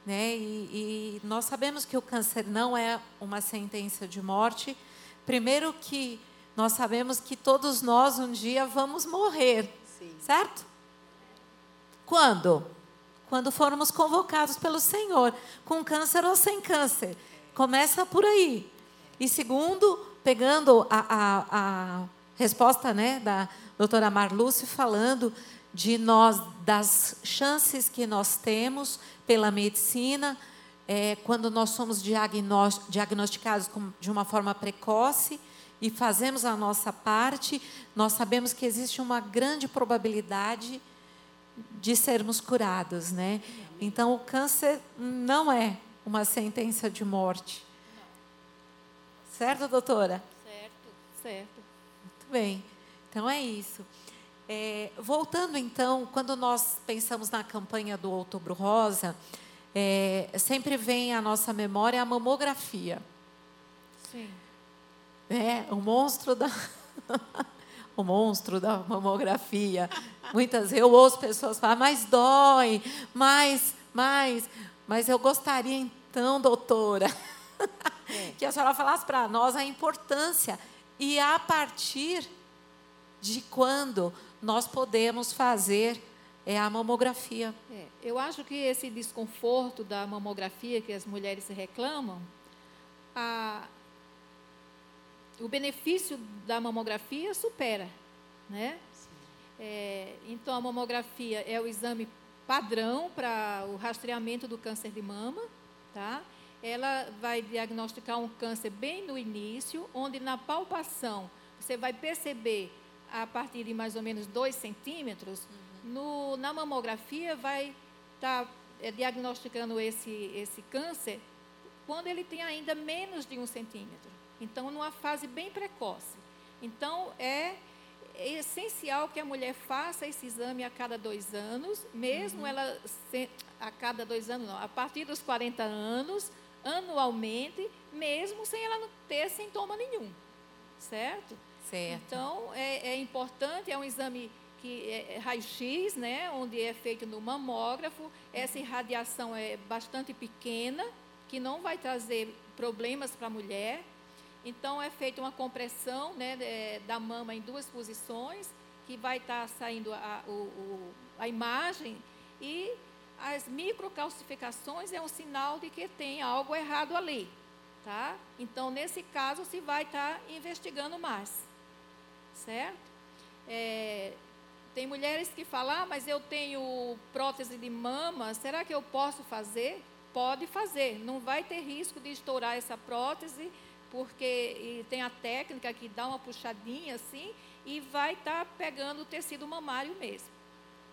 Né? E, e nós sabemos que o câncer não é uma sentença de morte. Primeiro que nós sabemos que todos nós um dia vamos morrer, Sim. certo? Quando? Quando formos convocados pelo Senhor, com câncer ou sem câncer. Começa por aí. E segundo, pegando a, a, a resposta né, da doutora Marluce falando de nós, das chances que nós temos pela medicina, é, quando nós somos diagnosticados de uma forma precoce e fazemos a nossa parte, nós sabemos que existe uma grande probabilidade de sermos curados, né? Então, o câncer não é uma sentença de morte. Certo, doutora? Certo, certo. Bem. Então é isso. É, voltando então, quando nós pensamos na campanha do Outubro Rosa, é, sempre vem à nossa memória a mamografia. Sim. É, o monstro da. o monstro da mamografia. Muitas eu ouço pessoas falar, mas dói, mais, mais. Mas eu gostaria então, doutora. É. que a senhora falasse para nós a importância e a partir de quando nós podemos fazer é, a mamografia. É, eu acho que esse desconforto da mamografia que as mulheres reclamam, a, o benefício da mamografia supera, né? É, então a mamografia é o exame padrão para o rastreamento do câncer de mama, tá? Ela vai diagnosticar um câncer bem no início, onde na palpação você vai perceber a partir de mais ou menos 2 centímetros, uhum. no, na mamografia vai estar tá, é, diagnosticando esse, esse câncer quando ele tem ainda menos de um centímetro. Então, numa fase bem precoce. Então, é, é essencial que a mulher faça esse exame a cada dois anos, mesmo uhum. ela a cada dois anos, não, a partir dos 40 anos, anualmente, mesmo sem ela não ter sintoma nenhum. Certo? Certo. Então, é, é importante, é um exame que é, é raio-x, né, onde é feito no mamógrafo. Essa irradiação é bastante pequena, que não vai trazer problemas para a mulher. Então, é feita uma compressão né, da mama em duas posições, que vai estar tá saindo a, o, a imagem e as microcalcificações é um sinal de que tem algo errado ali. Tá? Então, nesse caso, se vai estar tá investigando mais. Certo? É, tem mulheres que falam, ah, mas eu tenho prótese de mama, será que eu posso fazer? Pode fazer, não vai ter risco de estourar essa prótese, porque tem a técnica que dá uma puxadinha assim e vai estar tá pegando o tecido mamário mesmo.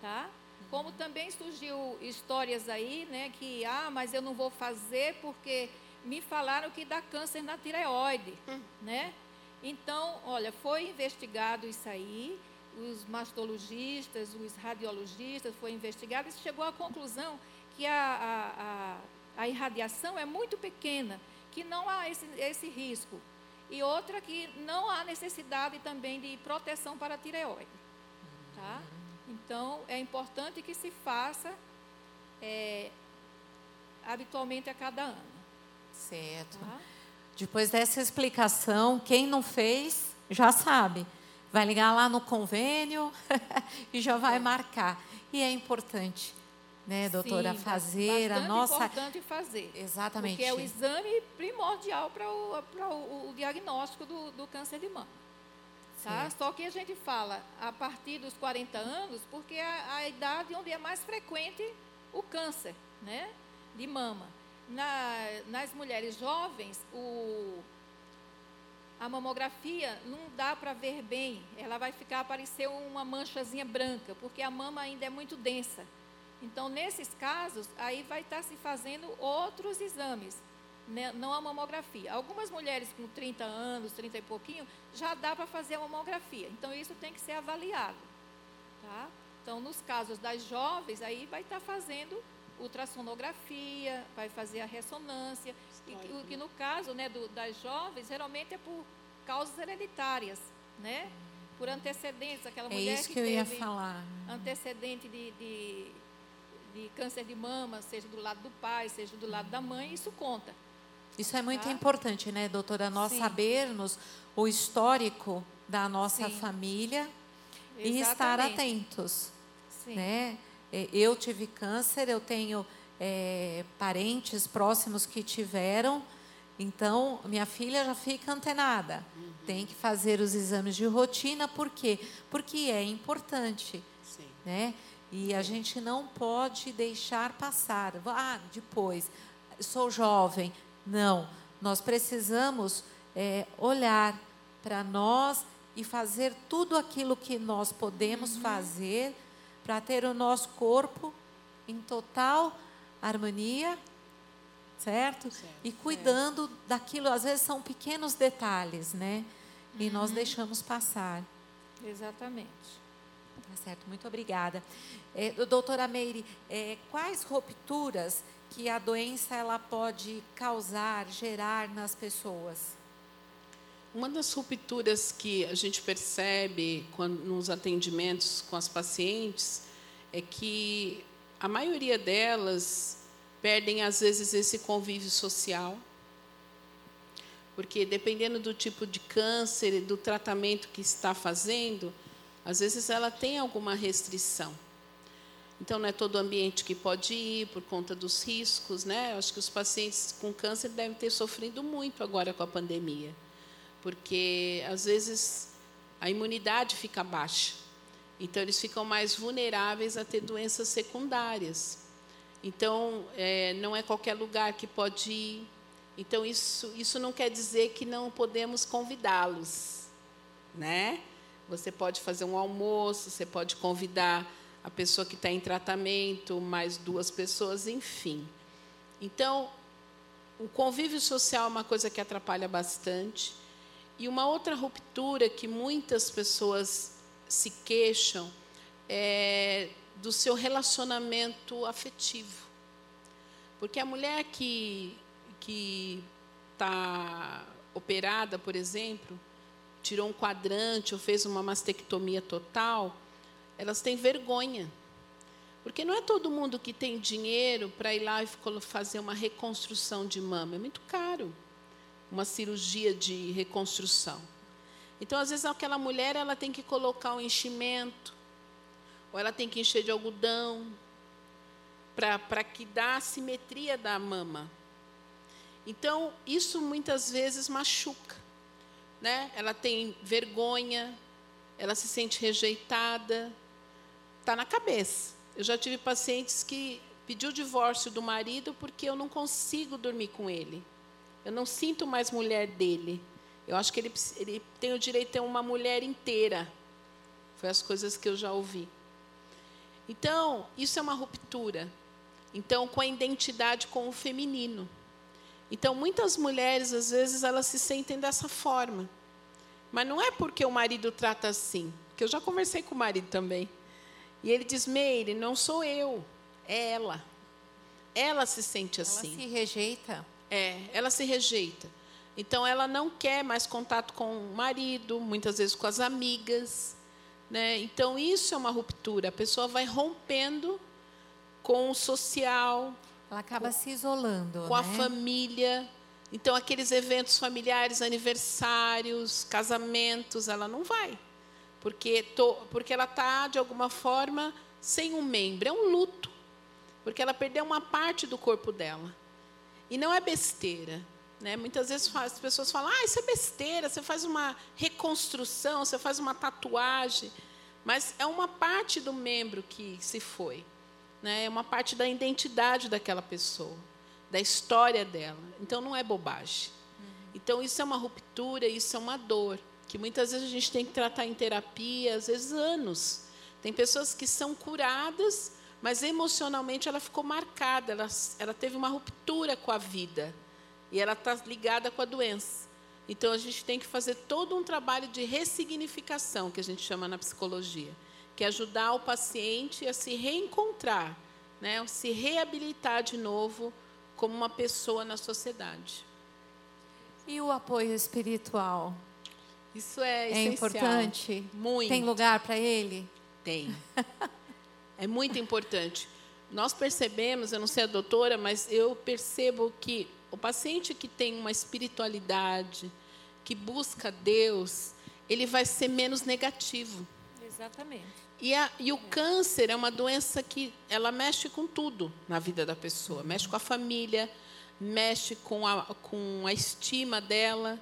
Tá? Como também surgiu histórias aí, né, que ah, mas eu não vou fazer porque me falaram que dá câncer na tireoide, hum. né? Então, olha, foi investigado isso aí, os mastologistas, os radiologistas, foi investigado e chegou à conclusão que a, a, a, a irradiação é muito pequena, que não há esse, esse risco. E outra que não há necessidade também de proteção para a tireoide. Tá? Então, é importante que se faça é, habitualmente a cada ano. Certo. Tá? Depois dessa explicação, quem não fez, já sabe. Vai ligar lá no convênio e já vai é. marcar. E é importante. né, doutora, Sim, fazer a nossa. importante fazer. Exatamente. Porque é o exame primordial para o, para o, o diagnóstico do, do câncer de mama. Tá? Só que a gente fala a partir dos 40 anos, porque é a, a idade onde é mais frequente o câncer né, de mama. Na, nas mulheres jovens, o, a mamografia não dá para ver bem, ela vai ficar aparecer uma manchazinha branca, porque a mama ainda é muito densa. Então, nesses casos, aí vai estar se fazendo outros exames, né, não a mamografia. Algumas mulheres com 30 anos, 30 e pouquinho, já dá para fazer a mamografia. Então, isso tem que ser avaliado. Tá? Então, nos casos das jovens, aí vai estar fazendo ultrassonografia, vai fazer a ressonância. E, o que no caso né, do, das jovens, geralmente é por causas hereditárias, né? Por antecedentes, aquela É mulher isso que, que eu ia teve falar. antecedente de, de, de câncer de mama, seja do lado do pai, seja do lado da mãe, isso conta. Isso é muito Tá? importante, né, doutora? Nós Sim. sabermos o histórico da nossa Sim. família e estar Exatamente. atentos. Sim. né? É, Eu tive câncer, eu tenho é, parentes próximos que tiveram, então minha filha já fica antenada. Tem que fazer os exames de rotina, por quê? Porque é importante, Sim. né? E a gente não pode deixar passar. Ah, depois, sou jovem. Não, nós precisamos é, olhar para nós e fazer tudo aquilo que nós podemos fazer para ter o nosso corpo em total harmonia, certo? Certo. E cuidando daquilo, às vezes são pequenos detalhes, né? E nós deixamos passar. Exatamente. Tá certo, muito obrigada. É, doutora Meire, é, quais rupturas que a doença ela pode causar, gerar nas pessoas? Uma das rupturas que a gente percebe quando, nos atendimentos com as pacientes é que a maioria delas perdem, às vezes, esse convívio social. Porque, dependendo do tipo de câncer e do tratamento que está fazendo, às vezes ela tem alguma restrição. Então, não é todo ambiente que pode ir por conta dos riscos, né? Eu acho que os pacientes com câncer devem ter sofrido muito agora com a pandemia porque às vezes a imunidade fica baixa. Então eles ficam mais vulneráveis a ter doenças secundárias. Então é, não é qualquer lugar que pode ir. Então isso isso não quer dizer que não podemos convidá-los, né? Você pode fazer um almoço, você pode convidar a pessoa que está em tratamento, mais duas pessoas, enfim. Então o convívio social é uma coisa que atrapalha bastante. E uma outra ruptura que muitas pessoas se queixam é do seu relacionamento afetivo. Porque a mulher que está operada, por exemplo, tirou um quadrante ou fez uma mastectomia total, elas têm vergonha. Porque não é todo mundo que tem dinheiro para ir lá e fazer uma reconstrução de mama, é muito caro uma cirurgia de reconstrução. Então, às vezes, aquela mulher ela tem que colocar um enchimento, ou ela tem que encher de algodão, para que dá a simetria da mama. Então, isso muitas vezes machuca. Né? Ela tem vergonha, ela se sente rejeitada, está na cabeça. Eu já tive pacientes que pediu o divórcio do marido porque eu não consigo dormir com ele. Eu não sinto mais mulher dele. Eu acho que ele, ele tem o direito de ter uma mulher inteira. Foi as coisas que eu já ouvi. Então, isso é uma ruptura. Então, com a identidade com o feminino. Então, muitas mulheres, às vezes, elas se sentem dessa forma. Mas não é porque o marido trata assim. Porque eu já conversei com o marido também. E ele diz: Meire, não sou eu, é ela. Ela se sente assim. Ela se rejeita. É, ela se rejeita. Então, ela não quer mais contato com o marido, muitas vezes com as amigas. Né? Então, isso é uma ruptura. A pessoa vai rompendo com o social, Ela acaba se isolando. com a né? família. Então, aqueles eventos familiares, aniversários, casamentos, ela não vai. Porque, to, porque ela está, de alguma forma, sem um membro. É um luto. porque ela perdeu uma parte do corpo dela. E não é besteira. Né? Muitas vezes as pessoas falam: ah, isso é besteira, você faz uma reconstrução, você faz uma tatuagem. Mas é uma parte do membro que se foi. Né? É uma parte da identidade daquela pessoa, da história dela. Então não é bobagem. Então isso é uma ruptura, isso é uma dor, que muitas vezes a gente tem que tratar em terapia, às vezes anos. Tem pessoas que são curadas, mas emocionalmente ela ficou marcada, ela, ela teve uma ruptura com a vida. E ela está ligada com a doença. Então a gente tem que fazer todo um trabalho de ressignificação, que a gente chama na psicologia, que é ajudar o paciente a se reencontrar, né, a se reabilitar de novo como uma pessoa na sociedade. E o apoio espiritual? Isso é, é importante? Muito. Tem lugar para ele? Tem. é muito importante. Nós percebemos, eu não sei a doutora, mas eu percebo que o paciente que tem uma espiritualidade, que busca Deus, ele vai ser menos negativo. Exatamente. E, a, e o câncer é uma doença que ela mexe com tudo na vida da pessoa. Mexe com a família, mexe com a, com a estima dela.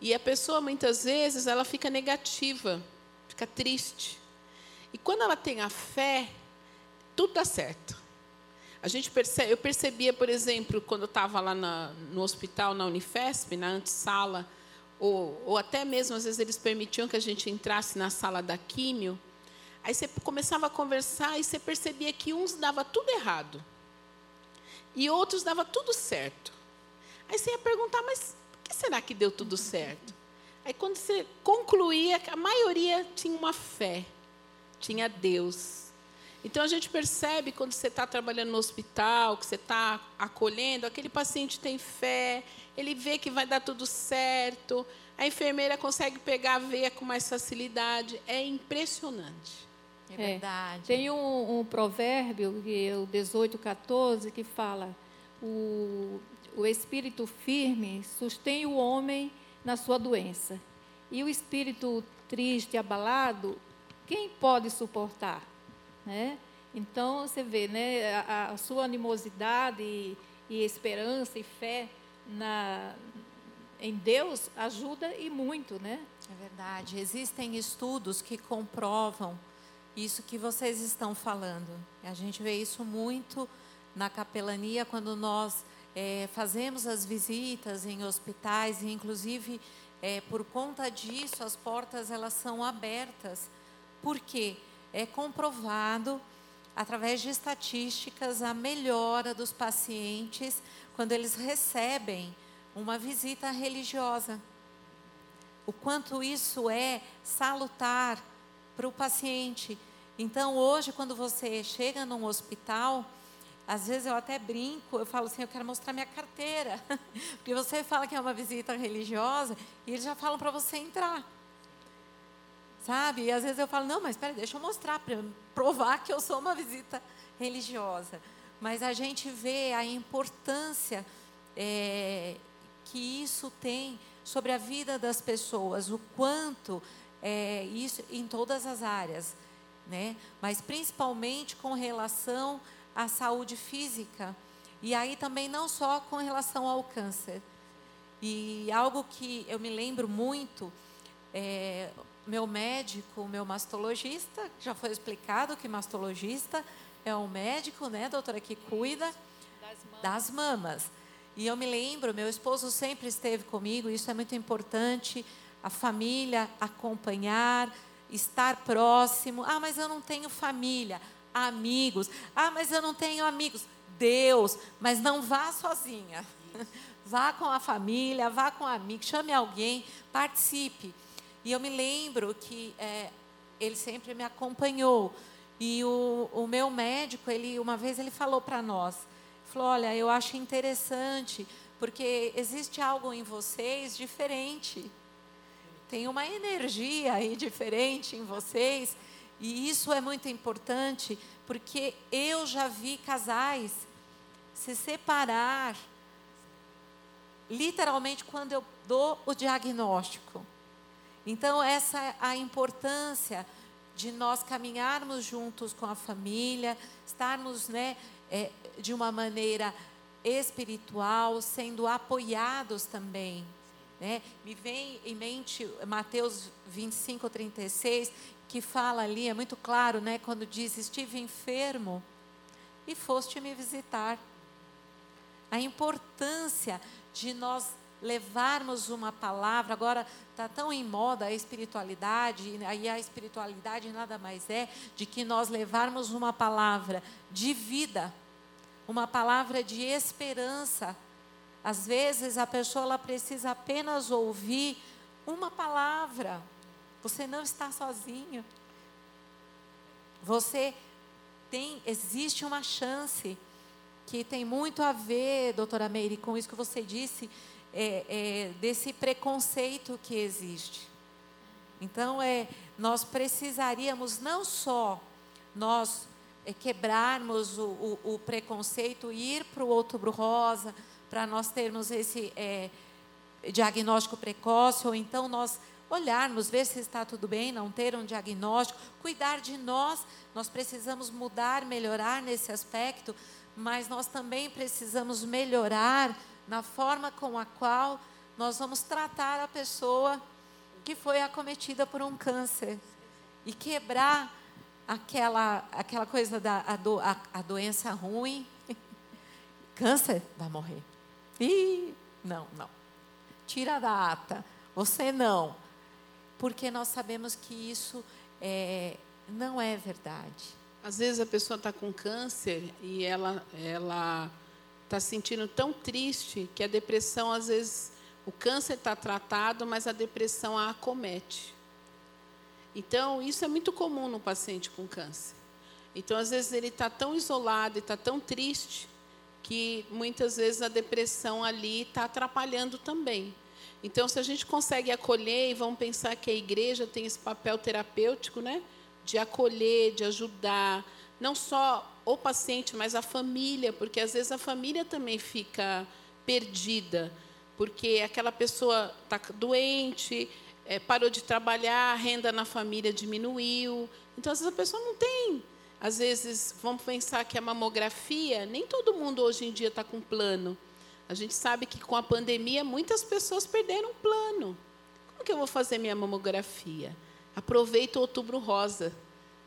E a pessoa, muitas vezes, ela fica negativa, fica triste. E quando ela tem a fé, tudo dá certo. A gente percebe, eu percebia, por exemplo, quando eu estava lá na, no hospital, na Unifesp, na antessala, ou, ou até mesmo, às vezes, eles permitiam que a gente entrasse na sala da químio. Aí você começava a conversar e você percebia que uns dava tudo errado. E outros dava tudo certo. Aí você ia perguntar, mas por que será que deu tudo certo? Aí quando você concluía, a maioria tinha uma fé, tinha Deus. Então a gente percebe quando você está trabalhando no hospital, que você está acolhendo, aquele paciente tem fé, ele vê que vai dar tudo certo, a enfermeira consegue pegar a veia com mais facilidade. É impressionante. É, é verdade. É, tem um, um, provérbio, que é o 18, 14, que fala: o, o espírito firme sustém o homem na sua doença, e o espírito triste, abalado, quem pode suportar? Né? Então, você vê, né, a, a sua animosidade e, e, esperança e fé na, em Deus ajuda e muito, né? É verdade. Existem estudos que comprovam isso que vocês estão falando. A gente vê isso muito na capelania quando nós é, fazemos as visitas em hospitais e, inclusive, é, por conta disso, as portas elas são abertas. Por quê? é comprovado, através de estatísticas, a melhora dos pacientes quando eles recebem uma visita religiosa. O quanto isso é salutar para o paciente. Então, hoje, quando você chega num hospital, às vezes eu até brinco, eu falo assim, eu quero mostrar minha carteira. Porque você fala que é uma visita religiosa e eles já falam para você entrar sabe? E às vezes eu falo, não, mas espera, deixa eu mostrar para provar que eu sou uma visita religiosa. Mas a gente vê a importância é, que isso tem sobre a vida das pessoas, o quanto é, isso em todas as áreas, né? Mas principalmente com relação à saúde física e aí também não só com relação ao câncer. E algo que eu me lembro muito é, meu médico, meu mastologista, já foi explicado que mastologista é um médico, né, doutora, que cuida das mamas. das mamas. E eu me lembro, meu esposo sempre esteve comigo, isso é muito importante, a família acompanhar, estar próximo. Ah, mas eu não tenho família, amigos. Ah, mas eu não tenho amigos. Deus, mas não vá sozinha. Vá com a família, vá com amigos, chame alguém, participe. E eu me lembro que é, ele sempre me acompanhou. E o, o meu médico, ele uma vez ele falou para nós, falou, olha, eu acho interessante, porque existe algo em vocês diferente. Tem uma energia aí diferente em vocês. E isso é muito importante, porque eu já vi casais se separar, literalmente, quando eu dou o diagnóstico. Então, essa é a importância de nós caminharmos juntos com a família, estarmos né, é, de uma maneira espiritual, sendo apoiados também. Né? Me vem em mente Mateus 25, 36, que fala ali, é muito claro, né, quando diz: Estive enfermo e foste me visitar. A importância de nós levarmos uma palavra, agora está tão em moda a espiritualidade, aí a espiritualidade nada mais é de que nós levarmos uma palavra de vida, uma palavra de esperança. Às vezes a pessoa ela precisa apenas ouvir uma palavra. Você não está sozinho. Você tem, existe uma chance que tem muito a ver, doutora Meire, com isso que você disse, é, é, desse preconceito que existe. Então, é, nós precisaríamos não só nós é, quebrarmos o, o, o, preconceito, ir para o outubro rosa, para nós termos esse é, diagnóstico precoce, ou então nós olharmos, ver se está tudo bem, não ter um diagnóstico, cuidar de nós, nós precisamos mudar, melhorar nesse aspecto, mas nós também precisamos melhorar na forma com a qual nós vamos tratar a pessoa que foi acometida por um câncer e quebrar aquela aquela coisa da a, do, a, a doença ruim. câncer vai morrer. Ih, não, não. Tira da ata. Você não. Porque nós sabemos que isso é, não é verdade. Às vezes a pessoa está com câncer e ela ela está se sentindo tão triste que a depressão, às vezes, o câncer está tratado, mas a depressão a acomete. Então, isso é muito comum no paciente com câncer. Então, às vezes, ele está tão isolado e está tão triste que muitas vezes a depressão ali está atrapalhando também. Então, se a gente consegue acolher, e vamos pensar que a igreja tem esse papel terapêutico, né? De acolher, de ajudar, não só o paciente, mas a família, porque às vezes a família também fica perdida, porque aquela pessoa está doente, é, parou de trabalhar, a renda na família diminuiu. Então, às vezes, a pessoa não tem. Às vezes, vamos pensar que a mamografia, nem todo mundo hoje em dia está com plano. A gente sabe que com a pandemia, muitas pessoas perderam plano. Como que eu vou fazer minha mamografia? Aproveita o outubro rosa.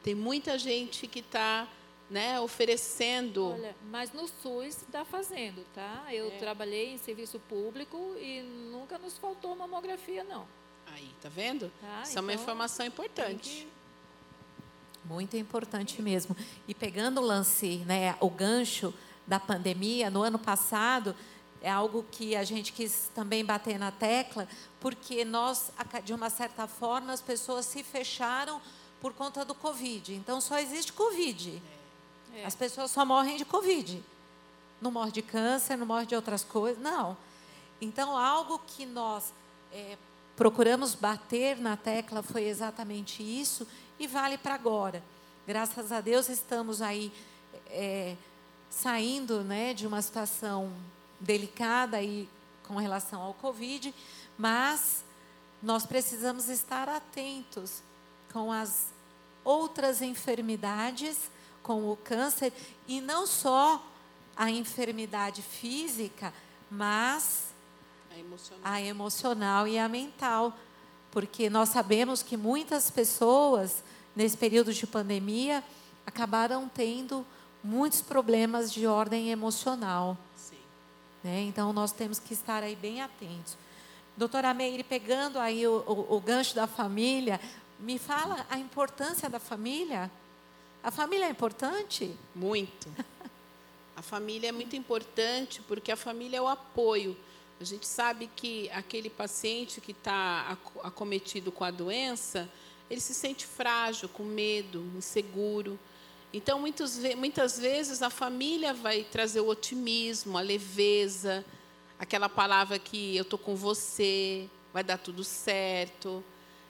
Tem muita gente que está né, oferecendo. Olha, mas no SUS está fazendo, tá? Eu é. trabalhei em serviço público e nunca nos faltou mamografia, não. Aí, tá vendo? Tá, Isso então, é uma então, informação importante. Muito importante mesmo. E pegando o lance, né, o gancho da pandemia, no ano passado, é algo que a gente quis também bater na tecla, porque nós, de uma certa forma, as pessoas se fecharam por conta do Covid. Então, só existe Covid. É. As pessoas só morrem de Covid. Não morre de câncer, não morre de outras coisas, não. Então, algo que nós é, procuramos bater na tecla foi exatamente isso e vale para agora. Graças a Deus estamos aí é, saindo né, de uma situação delicada aí com relação ao Covid, mas nós precisamos estar atentos com as outras enfermidades com o câncer e não só a enfermidade física, mas a emocional. a emocional e a mental. Porque nós sabemos que muitas pessoas, nesse período de pandemia, acabaram tendo muitos problemas de ordem emocional. Né? Então, nós temos que estar aí bem atentos. Doutora Meire, pegando aí o, o, o gancho da família, me fala a importância da família. A família é importante? Muito. A família é muito importante porque a família é o apoio. A gente sabe que aquele paciente que está acometido com a doença, ele se sente frágil, com medo, inseguro. Então, muitas, muitas vezes, a família vai trazer o otimismo, a leveza, aquela palavra que eu estou com você, vai dar tudo certo,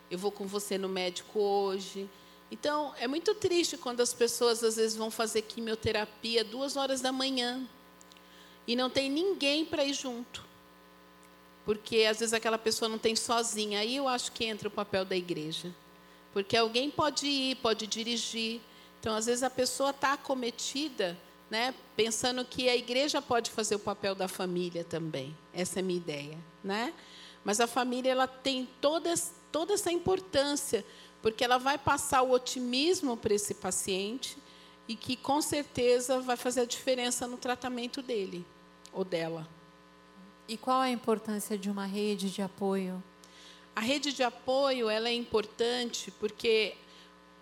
eu vou com você no médico hoje. Então, é muito triste quando as pessoas às vezes vão fazer quimioterapia duas horas da manhã e não tem ninguém para ir junto. Porque às vezes aquela pessoa não tem sozinha. Aí eu acho que entra o papel da igreja. Porque alguém pode ir, pode dirigir. Então, às vezes a pessoa está acometida né, pensando que a igreja pode fazer o papel da família também. Essa é a minha ideia, né? Mas a família ela tem toda, toda essa importância, porque ela vai passar o otimismo para esse paciente e que com certeza vai fazer a diferença no tratamento dele ou dela. E qual a importância de uma rede de apoio? A rede de apoio ela é importante porque,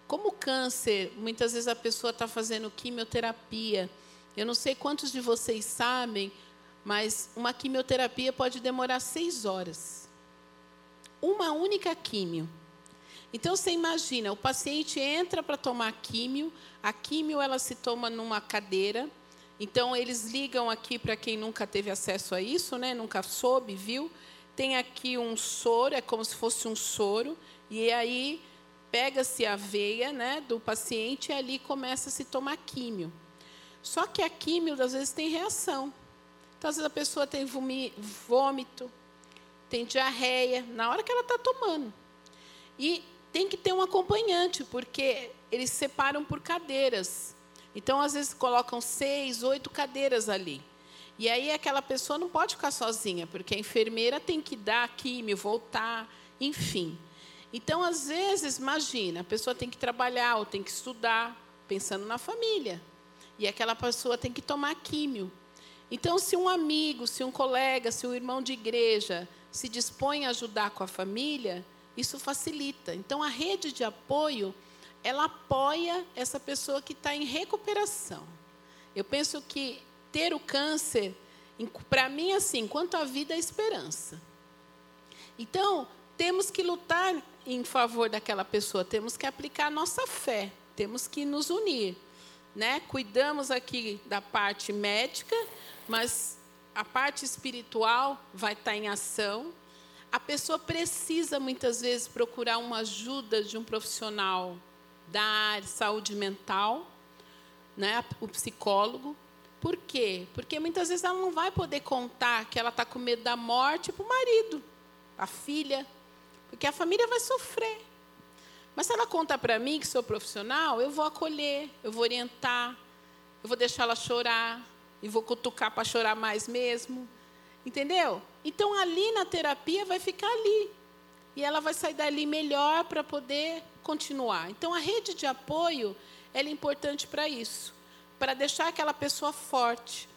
como câncer, muitas vezes a pessoa está fazendo quimioterapia. Eu não sei quantos de vocês sabem, mas uma quimioterapia pode demorar seis horas. Uma única químio. Então você imagina, o paciente entra para tomar químio, a químio ela se toma numa cadeira. Então eles ligam aqui para quem nunca teve acesso a isso, né? Nunca soube, viu? Tem aqui um soro, é como se fosse um soro, e aí pega-se a veia, né, do paciente e ali começa a se tomar químio. Só que a químio às vezes tem reação. Então, às vezes a pessoa tem vômito, tem diarreia, na hora que ela está tomando. E tem que ter um acompanhante, porque eles separam por cadeiras. Então, às vezes, colocam seis, oito cadeiras ali. E aí, aquela pessoa não pode ficar sozinha, porque a enfermeira tem que dar químio, voltar, enfim. Então, às vezes, imagina, a pessoa tem que trabalhar ou tem que estudar, pensando na família. E aquela pessoa tem que tomar químio. Então, se um amigo, se um colega, se um irmão de igreja se dispõe a ajudar com a família, isso facilita. Então, a rede de apoio, ela apoia essa pessoa que está em recuperação. Eu penso que ter o câncer, para mim, assim, enquanto a vida é esperança. Então, temos que lutar em favor daquela pessoa, temos que aplicar a nossa fé, temos que nos unir. Né? Cuidamos aqui da parte médica, mas a parte espiritual vai estar em ação. A pessoa precisa muitas vezes procurar uma ajuda de um profissional da área de saúde mental, né, o psicólogo. Por quê? Porque muitas vezes ela não vai poder contar que ela está com medo da morte para o marido, a filha, porque a família vai sofrer. Mas se ela conta para mim que sou profissional, eu vou acolher, eu vou orientar, eu vou deixar ela chorar, e vou cutucar para chorar mais mesmo. Entendeu? Então ali na terapia vai ficar ali. E ela vai sair dali melhor para poder continuar. Então a rede de apoio é importante para isso, para deixar aquela pessoa forte.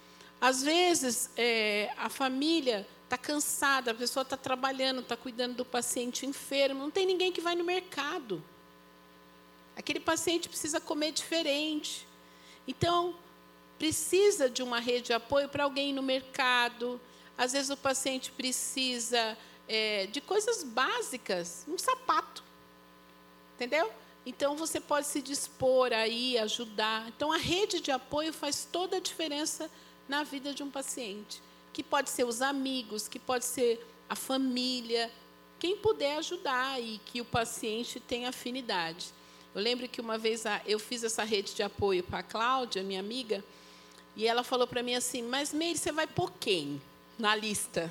Às vezes é, a família está cansada, a pessoa está trabalhando, está cuidando do paciente enfermo, não tem ninguém que vai no mercado. Aquele paciente precisa comer diferente. Então, precisa de uma rede de apoio para alguém no mercado. Às vezes o paciente precisa é, de coisas básicas, um sapato. Entendeu? Então você pode se dispor aí, ajudar. Então a rede de apoio faz toda a diferença na vida de um paciente. Que pode ser os amigos, que pode ser a família, quem puder ajudar e que o paciente tenha afinidade. Eu lembro que uma vez eu fiz essa rede de apoio para a Cláudia, minha amiga, e ela falou para mim assim: Mas Meire, você vai pôr quem na lista?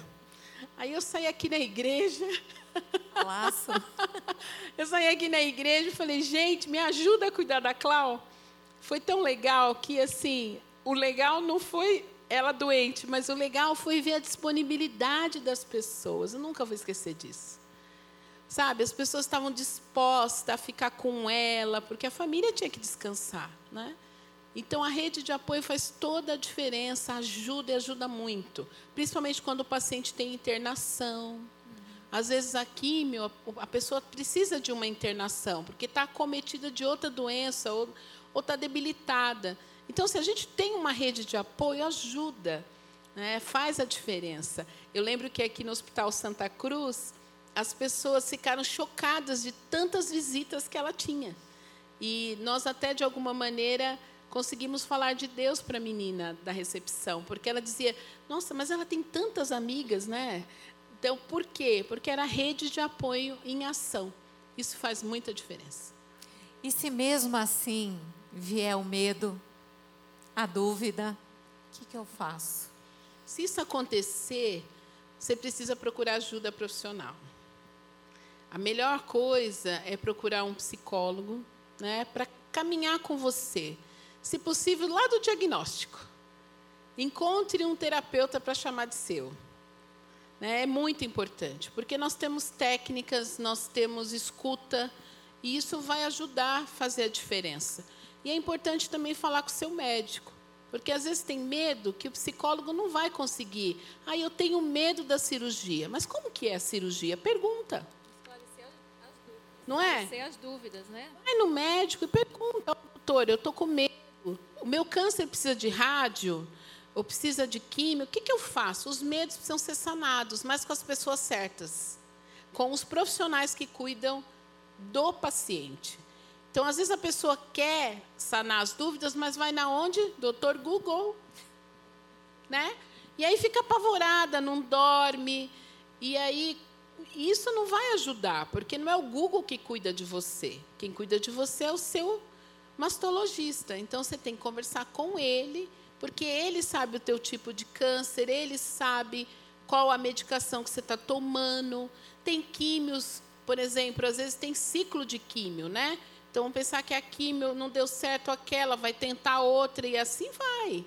Aí eu saí aqui na igreja. Laço. eu saí aqui na igreja e falei: Gente, me ajuda a cuidar da Clau. Foi tão legal que, assim, o legal não foi ela doente, mas o legal foi ver a disponibilidade das pessoas. Eu nunca vou esquecer disso. Sabe, as pessoas estavam dispostas a ficar com ela, porque a família tinha que descansar, né? Então, a rede de apoio faz toda a diferença, ajuda e ajuda muito. Principalmente quando o paciente tem internação. Às vezes, a químio, a pessoa precisa de uma internação, porque está acometida de outra doença ou está debilitada. Então, se a gente tem uma rede de apoio, ajuda, né? faz a diferença. Eu lembro que aqui no Hospital Santa Cruz, as pessoas ficaram chocadas de tantas visitas que ela tinha. E nós, até de alguma maneira, conseguimos falar de Deus para a menina da recepção, porque ela dizia: Nossa, mas ela tem tantas amigas, né? Então, por quê? Porque era rede de apoio em ação. Isso faz muita diferença. E se mesmo assim vier o medo, a dúvida, o que, que eu faço? Se isso acontecer, você precisa procurar ajuda profissional. A melhor coisa é procurar um psicólogo, né, para caminhar com você se possível, lá do diagnóstico. Encontre um terapeuta para chamar de seu. Né? É muito importante, porque nós temos técnicas, nós temos escuta, e isso vai ajudar a fazer a diferença. E é importante também falar com o seu médico, porque às vezes tem medo que o psicólogo não vai conseguir. Ah, eu tenho medo da cirurgia. Mas como que é a cirurgia? Pergunta. Esclarecer as dúvidas. Não é? Esclarecer as dúvidas, né? Vai no médico e pergunta, doutor, eu estou com medo. O meu câncer precisa de rádio? Ou precisa de químio, o que, que eu faço? Os medos precisam ser sanados, mas com as pessoas certas, com os profissionais que cuidam do paciente. Então, às vezes a pessoa quer sanar as dúvidas, mas vai na onde? Doutor Google, né? E aí fica apavorada, não dorme, e aí isso não vai ajudar, porque não é o Google que cuida de você. Quem cuida de você é o seu mastologista. Então você tem que conversar com ele porque ele sabe o teu tipo de câncer, ele sabe qual a medicação que você está tomando. Tem químios, por exemplo, às vezes tem ciclo de químio, né? Então, vamos pensar que a químio não deu certo aquela, vai tentar outra e assim vai.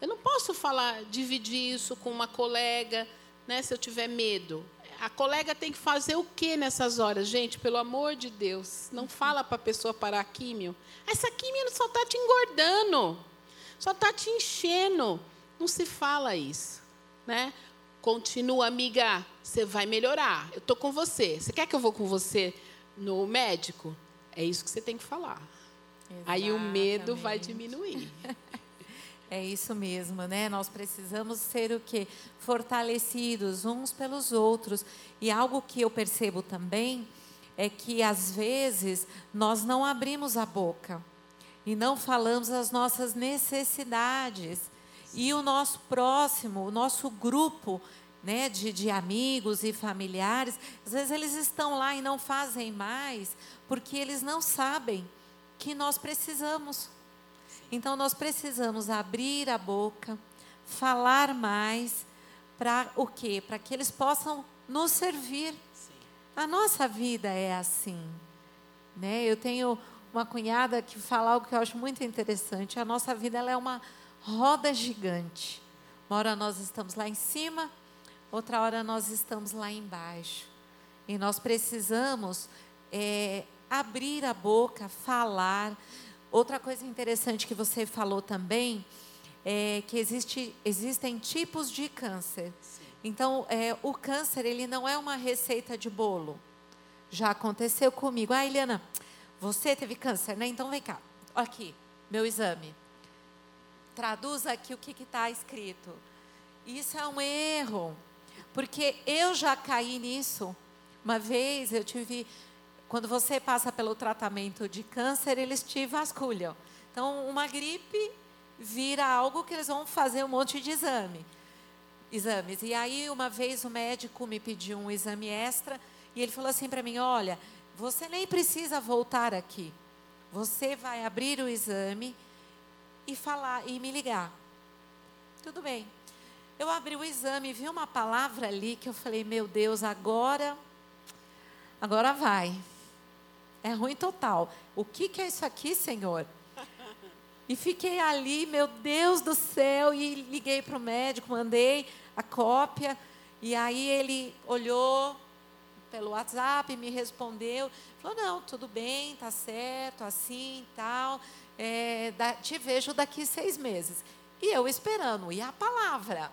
Eu não posso falar, dividir isso com uma colega, né, se eu tiver medo. A colega tem que fazer o que nessas horas? Gente, pelo amor de Deus, não fala para a pessoa parar a químio. Essa químio só está te engordando. Só está te enchendo. Não se fala isso. Né? Continua, amiga, você vai melhorar. Eu estou com você. Você quer que eu vou com você no médico? É isso que você tem que falar. Exatamente. Aí o medo vai diminuir. É isso mesmo, né? Nós precisamos ser o quê? Fortalecidos uns pelos outros. E algo que eu percebo também é que às vezes nós não abrimos a boca e não falamos as nossas necessidades. E o nosso próximo, o nosso grupo né, de, de amigos e familiares, às vezes eles estão lá e não fazem mais, porque eles não sabem que nós precisamos. Então nós precisamos abrir a boca, falar mais, para o quê? Para que eles possam nos servir. A nossa vida é assim. Né? Eu tenho uma cunhada que fala algo que eu acho muito interessante. A nossa vida ela é uma roda gigante. Uma hora nós estamos lá em cima, outra hora nós estamos lá embaixo. E nós precisamos é, abrir a boca, falar. Outra coisa interessante que você falou também é que existe, existem tipos de câncer. Então, é, o câncer ele não é uma receita de bolo. Já aconteceu comigo. Ah, Eliana, você teve câncer, né? Então vem cá. Aqui, meu exame. Traduza aqui o que está escrito. Isso é um erro. Porque eu já caí nisso. Uma vez eu tive. Quando você passa pelo tratamento de câncer, eles te vasculham. Então, uma gripe vira algo que eles vão fazer um monte de exame. Exames. E aí, uma vez o médico me pediu um exame extra e ele falou assim para mim: Olha, você nem precisa voltar aqui. Você vai abrir o exame e falar e me ligar. Tudo bem. Eu abri o exame vi uma palavra ali que eu falei, meu Deus, agora agora vai. É ruim total. O que, que é isso aqui, Senhor? E fiquei ali, meu Deus do céu, e liguei para o médico, mandei a cópia, e aí ele olhou, pelo WhatsApp, me respondeu, falou, não, tudo bem, tá certo, assim, tal, é, da, te vejo daqui seis meses. E eu esperando, e a palavra?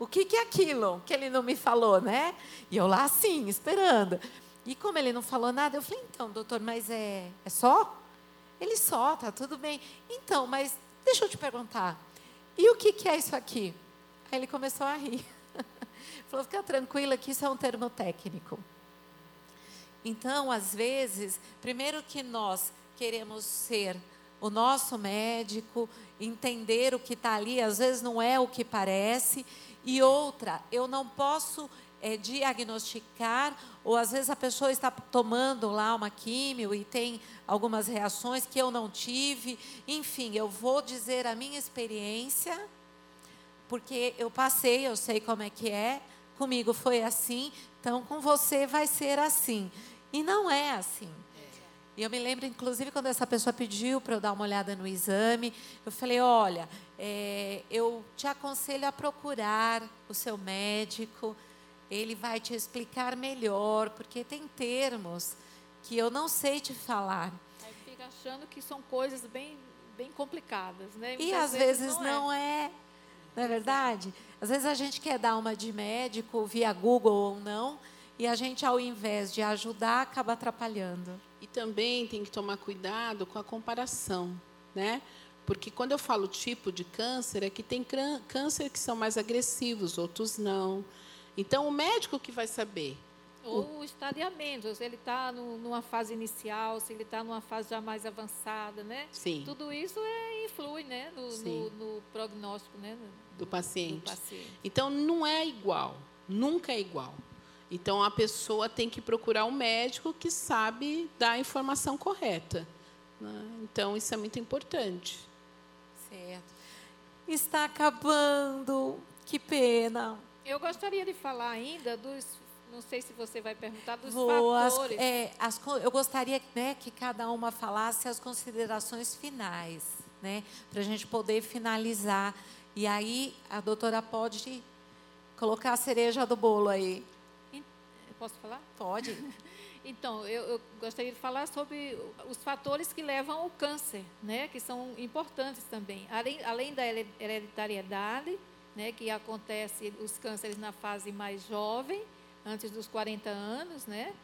O que, que é aquilo que ele não me falou, né? E eu lá assim, esperando. E como ele não falou nada, eu falei, então, doutor, mas é, é só? Ele só, tá tudo bem. Então, mas deixa eu te perguntar, e o que, que é isso aqui? Aí ele começou a rir. Falou, fica tranquila que isso é um termo técnico. Então, às vezes, primeiro que nós queremos ser o nosso médico, entender o que está ali, às vezes não é o que parece. E outra, eu não posso é, diagnosticar, ou às vezes a pessoa está tomando lá uma químio e tem algumas reações que eu não tive. Enfim, eu vou dizer a minha experiência, porque eu passei, eu sei como é que é, comigo foi assim, então com você vai ser assim. E não é assim. E eu me lembro, inclusive, quando essa pessoa pediu para eu dar uma olhada no exame, eu falei: olha, é, eu te aconselho a procurar o seu médico, ele vai te explicar melhor, porque tem termos que eu não sei te falar. Aí fica achando que são coisas bem, bem complicadas, né? E, às vezes, vezes não, é. é. Não é verdade? Às vezes a gente quer dar uma de médico via Google ou não, e a gente, ao invés de ajudar, acaba atrapalhando. E também tem que tomar cuidado com a comparação, né? Porque quando eu falo tipo de câncer, é que tem câncer que são mais agressivos, outros não. Então, o médico que vai saber. Ou o estadiamento, se ele está numa fase inicial, se ele está numa fase já mais avançada, né? Sim. Tudo isso é, influi, né? No, no, no prognóstico, né? Do paciente. do paciente. Então, não é igual. Nunca é igual. Então, a pessoa tem que procurar um médico que sabe dar a informação correta. Né? Então, isso é muito importante. Certo. Está acabando. Que pena. Eu gostaria de falar ainda dos. Não sei se você vai perguntar dos Vou, fatores. As, é, as, eu gostaria né, que cada uma falasse as considerações finais, né, para a gente poder finalizar. E aí a doutora pode colocar a cereja do bolo aí. Posso falar? Pode. Então, eu, eu, gostaria de falar sobre os fatores que levam ao câncer, né, que são importantes também. Além, além da hereditariedade, né, que acontece os cânceres na fase mais jovem, antes dos 40 anos, né,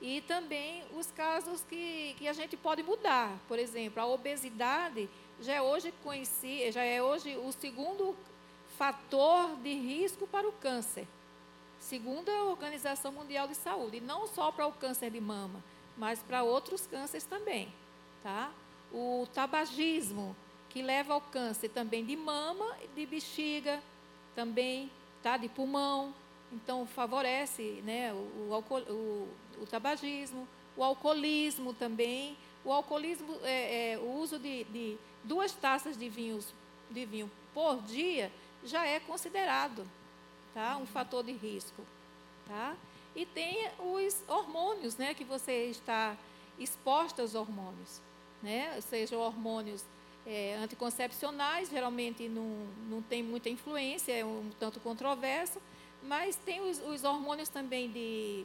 e também os casos que, que a gente pode mudar. Por exemplo, a obesidade já é hoje conheci, já é hoje o segundo fator de risco para o câncer segundo a Organização Mundial de Saúde, e não só para o câncer de mama, mas para outros cânceres também, tá? O tabagismo, que leva ao câncer também de mama, de bexiga, também, tá? De pulmão, então favorece, né? O, o, o, o tabagismo, o alcoolismo também, o alcoolismo, é, é, o uso de, de duas taças de vinhos de vinho por dia já é considerado tá? Um fator de risco, tá? E tem os hormônios, né? Que você está exposto aos hormônios, né? Sejam hormônios é, anticoncepcionais, geralmente não, não tem muita influência, é um tanto controverso, mas tem os, os hormônios também de,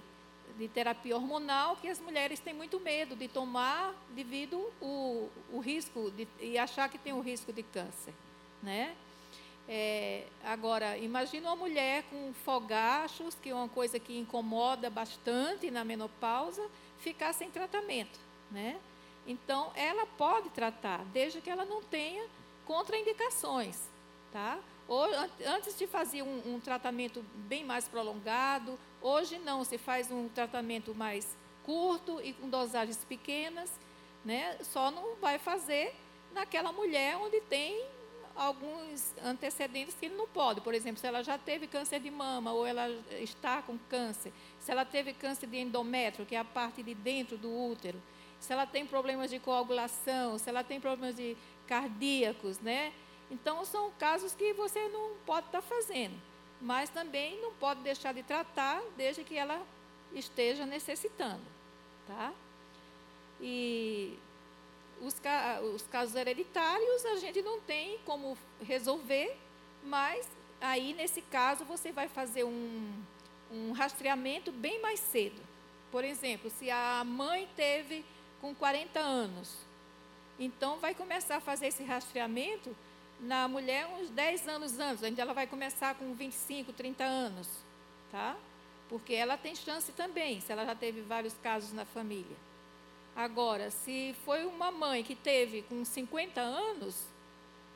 de terapia hormonal que as mulheres têm muito medo de tomar devido o, o risco de, e achar que tem o risco de câncer, né? É, agora, imagina uma mulher com fogachos, que é uma coisa que incomoda bastante na menopausa, ficar sem tratamento, né? Então, ela pode tratar, desde que ela não tenha contraindicações, tá? Ou, antes se fazia um, um tratamento bem mais prolongado, hoje não, se faz um tratamento mais curto e com dosagens pequenas, né? Só não vai fazer naquela mulher onde tem alguns antecedentes que ele não pode. Por exemplo, se ela já teve câncer de mama ou ela está com câncer, se ela teve câncer de endométrio, que é a parte de dentro do útero, se ela tem problemas de coagulação, se ela tem problemas de cardíacos, né? Então são casos que você não pode estar fazendo, mas também não pode deixar de tratar desde que ela esteja necessitando, tá? E os, os casos hereditários a gente não tem como resolver, mas aí nesse caso você vai fazer um, um rastreamento bem mais cedo. Por exemplo, se a mãe teve com 40 anos, então vai começar a fazer esse rastreamento na mulher uns 10 anos antes, ainda ela vai começar com 25, 30 anos, tá? Porque ela tem chance também, se ela já teve vários casos na família. Agora, se foi uma mãe que teve com 50 anos,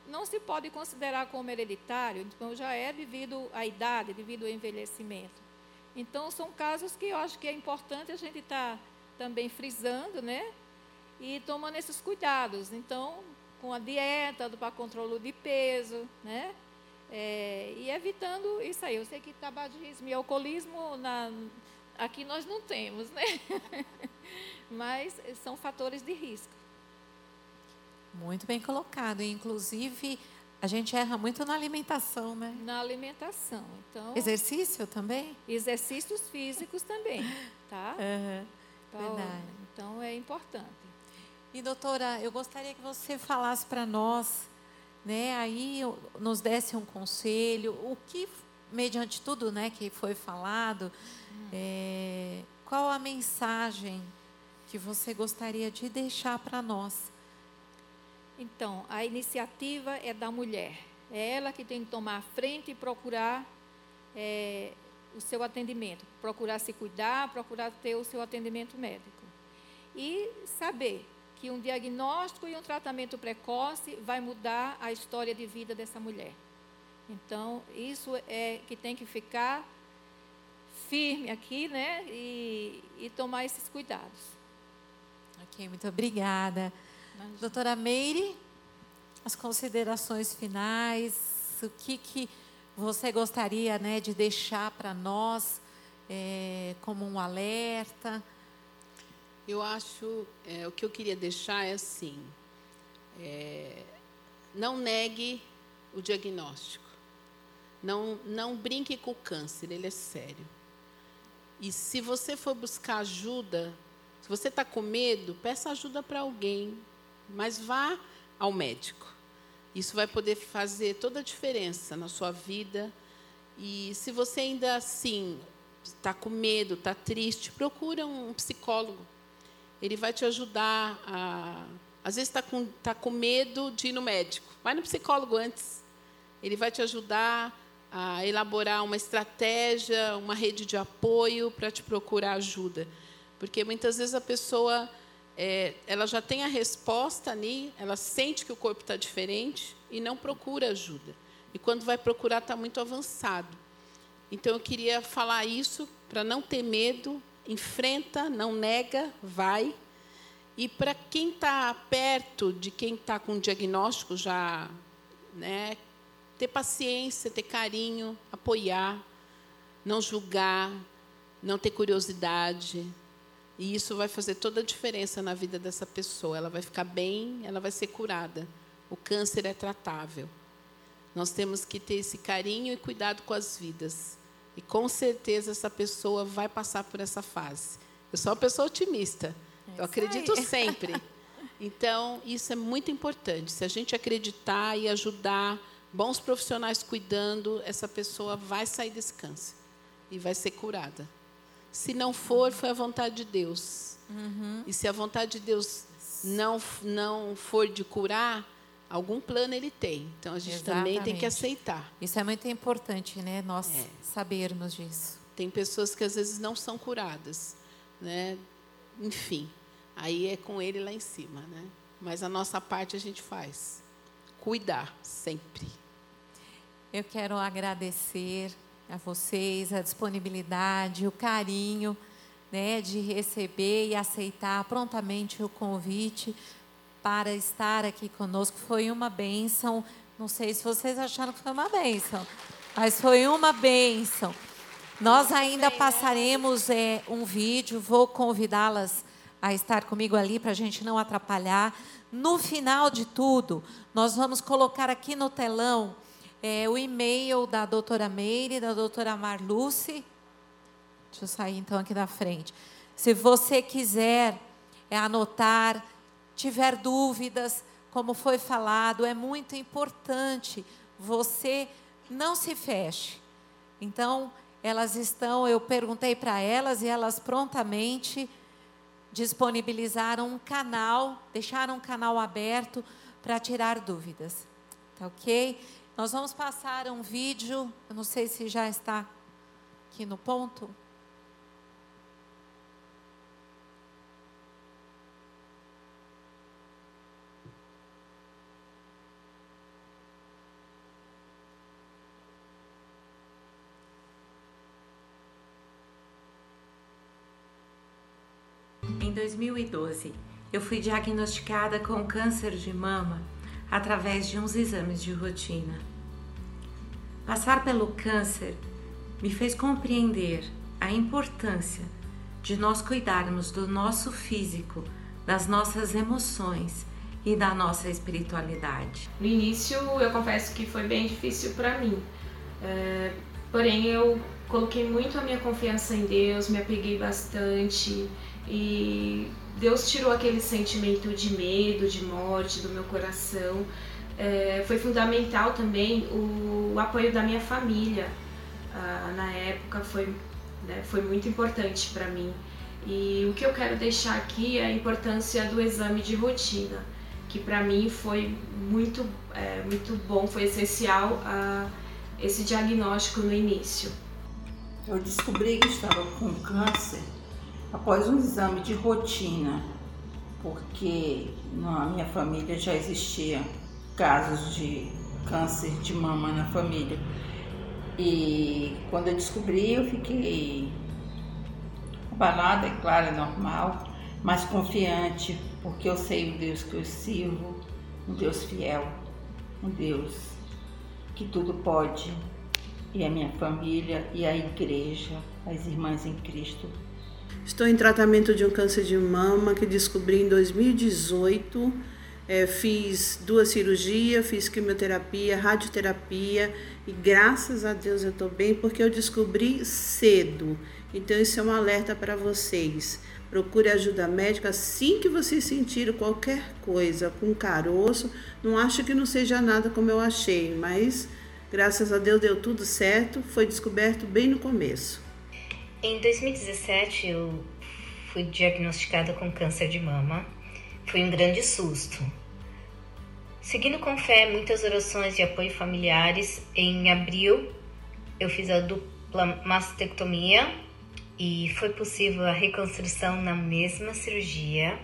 não se pode considerar como hereditário, então já é devido à idade, devido ao envelhecimento. Então, são casos que eu acho que é importante a gente estar tá também frisando, né? E tomando esses cuidados. Então, com a dieta, para controle de peso, né? É, e evitando isso aí. Eu sei que tabagismo e alcoolismo na, aqui nós não temos, né? mas são fatores de risco. Muito bem colocado. Inclusive, a gente erra muito na alimentação, né? Na alimentação. Então, Exercício também? Exercícios físicos também, tá? Uhum. Então, Verdade. então é importante. E doutora, eu gostaria que você falasse para nós, né, aí nos desse um conselho, o que, mediante tudo, né, que foi falado, hum. é, qual a mensagem que você gostaria de deixar para nós? Então, a iniciativa é da mulher. É ela que tem que tomar a frente e procurar é, o seu atendimento, procurar se cuidar, procurar ter o seu atendimento médico. E saber que um diagnóstico e um tratamento precoce vai mudar a história de vida dessa mulher. Então, isso é que tem que ficar firme aqui, né? E, e tomar esses cuidados. Ok, muito obrigada. Imagina. Doutora Meire, as considerações finais, o que, que você gostaria né, de deixar para nós é, como um alerta? Eu acho, é, o que eu queria deixar é assim: é, não negue o diagnóstico. Não, não brinque com o câncer, ele é sério. E se você for buscar ajuda, se você está com medo, peça ajuda para alguém, mas vá ao médico. Isso vai poder fazer toda a diferença na sua vida. E se você ainda assim está com medo, está triste, procura um psicólogo ele vai te ajudar a. Às vezes está com, tá com medo de ir no médico. Vai no psicólogo antes. Ele vai te ajudar a elaborar uma estratégia, uma rede de apoio para te procurar ajuda. Porque muitas vezes a pessoa é, ela já tem a resposta ali, ela sente que o corpo está diferente e não procura ajuda. E quando vai procurar, está muito avançado. Então, eu queria falar isso para não ter medo, enfrenta, não nega, vai. E para quem está perto de quem está com diagnóstico já, né, ter paciência, ter carinho, apoiar, não julgar, não ter curiosidade. E isso vai fazer toda a diferença na vida dessa pessoa. Ela vai ficar bem, ela vai ser curada. O câncer é tratável. Nós temos que ter esse carinho e cuidado com as vidas. E com certeza essa pessoa vai passar por essa fase. Eu sou uma pessoa otimista. É eu acredito aí. sempre. Então, isso é muito importante. Se a gente acreditar e ajudar bons profissionais cuidando, essa pessoa vai sair desse câncer e vai ser curada. Se não for, foi a vontade de Deus. Uhum. E se a vontade de Deus não, não for de curar, algum plano ele tem. Então a gente Exatamente. também tem que aceitar. Isso é muito importante, né? Nós é. sabermos disso. Tem pessoas que às vezes não são curadas, né? Enfim, aí é com ele lá em cima, né? Mas a nossa parte a gente faz. Cuidar sempre. Eu quero agradecer a vocês a disponibilidade, o carinho, né, de receber e aceitar prontamente o convite para estar aqui conosco. Foi uma bênção. Não sei se vocês acharam que foi uma bênção, mas foi uma bênção. Nós ainda passaremos é, um vídeo, vou convidá-las a estar comigo ali para a gente não atrapalhar. No final de tudo, nós vamos colocar aqui no telão é, o e-mail da doutora Meire, da doutora Marluce. Deixa eu sair então aqui da frente. Se você quiser é, anotar, tiver dúvidas, como foi falado, é muito importante você não se feche. Então, elas estão, eu perguntei para elas e elas prontamente disponibilizaram um canal, deixaram um canal aberto para tirar dúvidas. Tá ok? Nós vamos passar um vídeo, eu não sei se já está aqui no ponto. Em 2012, eu fui diagnosticada com câncer de mama através de uns exames de rotina. Passar pelo câncer me fez compreender a importância de nós cuidarmos do nosso físico, das nossas emoções e da nossa espiritualidade. No início, eu confesso que foi bem difícil para mim, é, porém eu coloquei muito a minha confiança em Deus, me apeguei bastante e Deus tirou aquele sentimento de medo, de morte do meu coração. É, foi fundamental também o, o, apoio da minha família. Ah, na época foi, né, foi muito importante para mim. E o que eu quero deixar aqui é a importância do exame de rotina, que para mim foi muito, é, muito bom, foi essencial esse diagnóstico no início. Eu descobri que estava com câncer após um exame de rotina, porque na minha família já existia casos de câncer de mama na família. E quando eu descobri, eu fiquei abalada, é claro, é normal, mas confiante, porque eu sei o Deus que eu sirvo, um Deus fiel, um Deus que tudo pode, e a minha família e a igreja, as irmãs em Cristo. Estou em tratamento de um câncer de mama que descobri em 2018. É, fiz duas cirurgias, fiz quimioterapia, radioterapia e graças a Deus eu estou bem porque eu descobri cedo. Então isso é um alerta para vocês. Procure ajuda médica assim que vocês sentirem qualquer coisa com caroço. Não acho que não seja nada como eu achei, mas graças a Deus deu tudo certo. Foi descoberto bem no começo. Em 2017 eu fui diagnosticada com câncer de mama. Foi um grande susto. Seguindo com fé muitas orações de apoio familiares, em abril eu fiz a dupla mastectomia e foi possível a reconstrução na mesma cirurgia.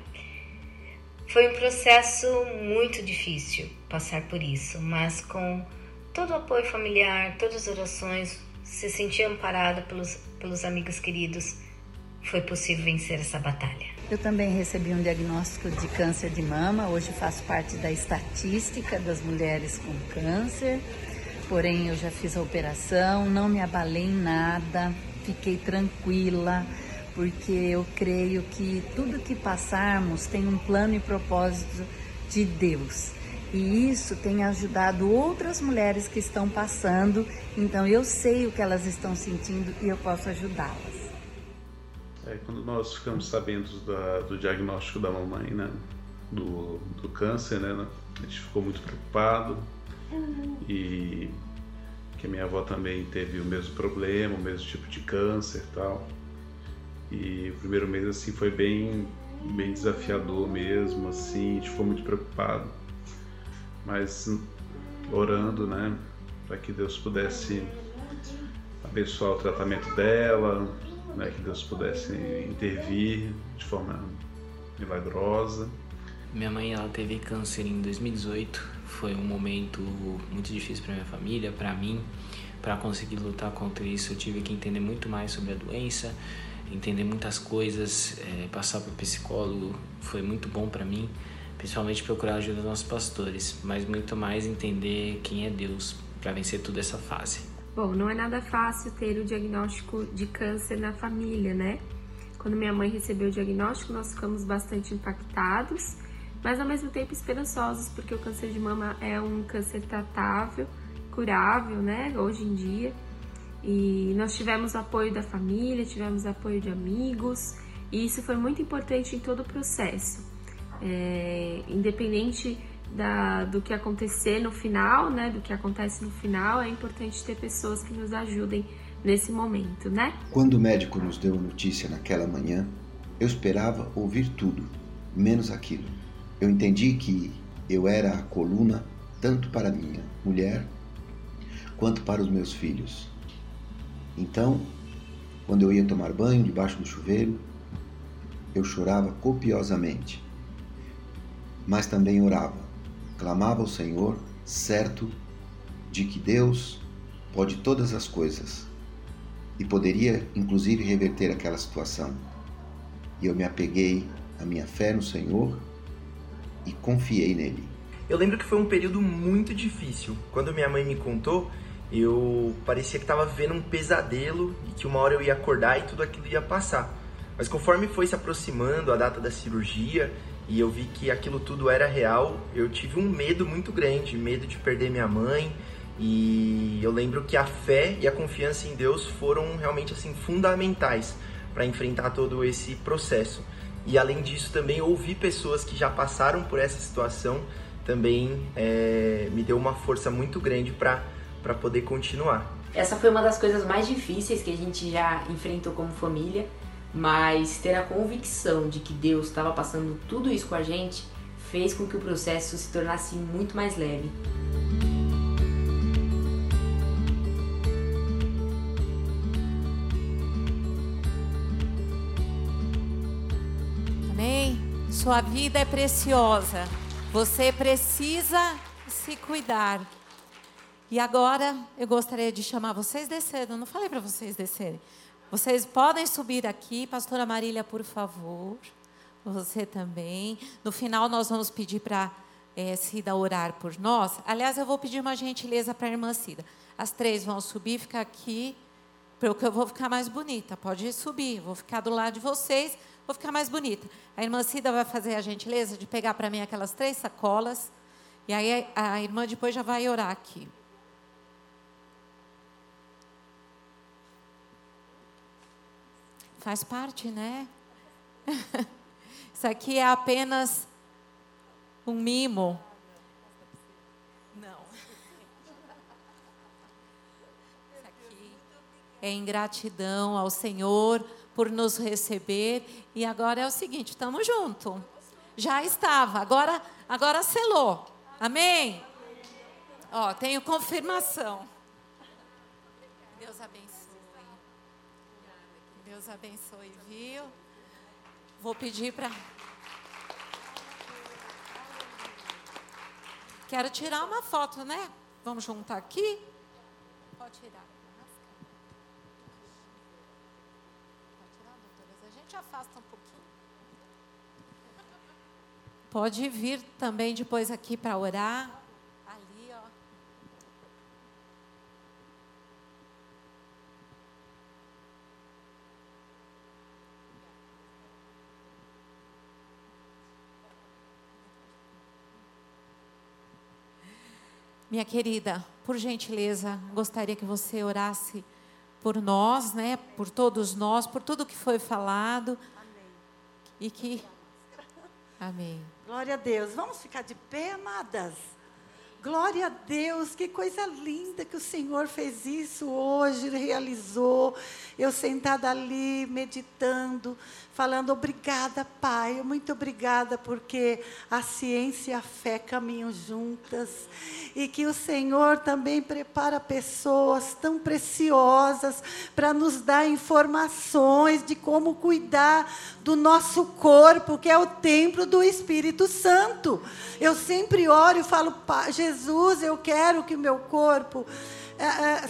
Foi um processo muito difícil passar por isso, mas com todo o apoio familiar, todas as orações, se sentia amparada pelos, pelos amigos queridos, foi possível vencer essa batalha. Eu também recebi um diagnóstico de câncer de mama. Hoje faço parte da estatística das mulheres com câncer. Porém, eu já fiz a operação, não me abalei em nada, fiquei tranquila, porque eu creio que tudo que passarmos tem um plano e propósito de Deus. E isso tem ajudado outras mulheres que estão passando, então eu sei o que elas estão sentindo e eu posso ajudá-las. É, quando nós ficamos sabendo da, do diagnóstico da mamãe, né, do, do câncer, né, a gente ficou muito preocupado e que minha avó também teve o mesmo problema, o mesmo tipo de câncer e tal. E o primeiro mês assim foi bem bem desafiador mesmo, assim, a gente ficou muito preocupado. Mas orando, né, para que Deus pudesse abençoar o tratamento dela, né, que Deus pudesse intervir de forma milagrosa. Minha mãe ela teve câncer em 2018 foi um momento muito difícil para minha família, para mim. Para conseguir lutar contra isso, eu tive que entender muito mais sobre a doença, entender muitas coisas, é, passar o psicólogo foi muito bom para mim, principalmente procurar a ajuda dos nossos pastores, mas muito mais entender quem é Deus para vencer toda essa fase. Bom, não é nada fácil ter o diagnóstico de câncer na família, né? Quando minha mãe recebeu o diagnóstico, nós ficamos bastante impactados mas ao mesmo tempo esperançosos, porque o câncer de mama é um câncer tratável, curável, né, hoje em dia. E nós tivemos apoio da família, tivemos apoio de amigos, e isso foi muito importante em todo o processo. É, independente da, do que acontecer no final, né, do que acontece no final, é importante ter pessoas que nos ajudem nesse momento, né? Quando o médico nos deu a notícia naquela manhã, eu esperava ouvir tudo, menos aquilo. Eu entendi que eu era a coluna tanto para minha mulher quanto para os meus filhos. Então, quando eu ia tomar banho debaixo do chuveiro, eu chorava copiosamente, mas também orava, clamava ao Senhor, certo de que Deus pode todas as coisas e poderia inclusive reverter aquela situação. E eu me apeguei à minha fé no Senhor e confiei nele. Eu lembro que foi um período muito difícil. Quando minha mãe me contou, eu parecia que estava vendo um pesadelo e que uma hora eu ia acordar e tudo aquilo ia passar. Mas conforme foi se aproximando a data da cirurgia e eu vi que aquilo tudo era real, eu tive um medo muito grande, medo de perder minha mãe. E eu lembro que a fé e a confiança em Deus foram realmente assim fundamentais para enfrentar todo esse processo. e além disso também ouvir pessoas que já passaram por essa situação também é, me deu uma força muito grande para poder continuar. Essa foi uma das coisas mais difíceis que a gente já enfrentou como família, mas ter a convicção de que Deus estava passando tudo isso com a gente fez com que o processo se tornasse muito mais leve. Amém? Sua vida é preciosa. Você precisa se cuidar. E agora eu gostaria de chamar vocês descendo. Não falei para vocês descerem. Vocês podem subir aqui, Pastora Marília, por favor. Você também. No final nós vamos pedir para é, Cida orar por nós. Aliás, eu vou pedir uma gentileza para a irmã Cida. As três vão subir, ficar aqui, porque eu vou ficar mais bonita. Pode subir, vou ficar do lado de vocês, vou ficar mais bonita. A irmã Cida vai fazer a gentileza de pegar para mim aquelas três sacolas. E aí a irmã depois já vai orar aqui. Faz parte, né? Isso aqui é apenas um mimo. Não. Isso aqui é ingratidão ao Senhor por nos receber. E agora é o seguinte, estamos juntos. Já estava, agora, agora selou. Amém? Ó, tenho confirmação. Deus abençoe. Deus abençoe, viu? Vou pedir para. Quero tirar uma foto, né? Vamos juntar aqui? Pode tirar. Pode tirar, doutoras? A gente afasta um pouquinho. Pode vir também depois aqui para orar. Ali, ó. Minha querida, por gentileza, gostaria que você orasse por nós, né? Por todos nós, por tudo que foi falado. Amém. E que. Amém. Glória a Deus. Vamos ficar de pé, amadas? Glória a Deus, que coisa linda que o Senhor fez isso hoje, realizou. Eu sentada ali, meditando, falando, obrigada, Pai, muito obrigada, porque a ciência e a fé caminham juntas. E que o Senhor também prepara pessoas tão preciosas para nos dar informações de como cuidar do nosso corpo, que é o templo do Espírito Santo. Eu sempre oro e falo, Jesus, eu quero que o meu corpo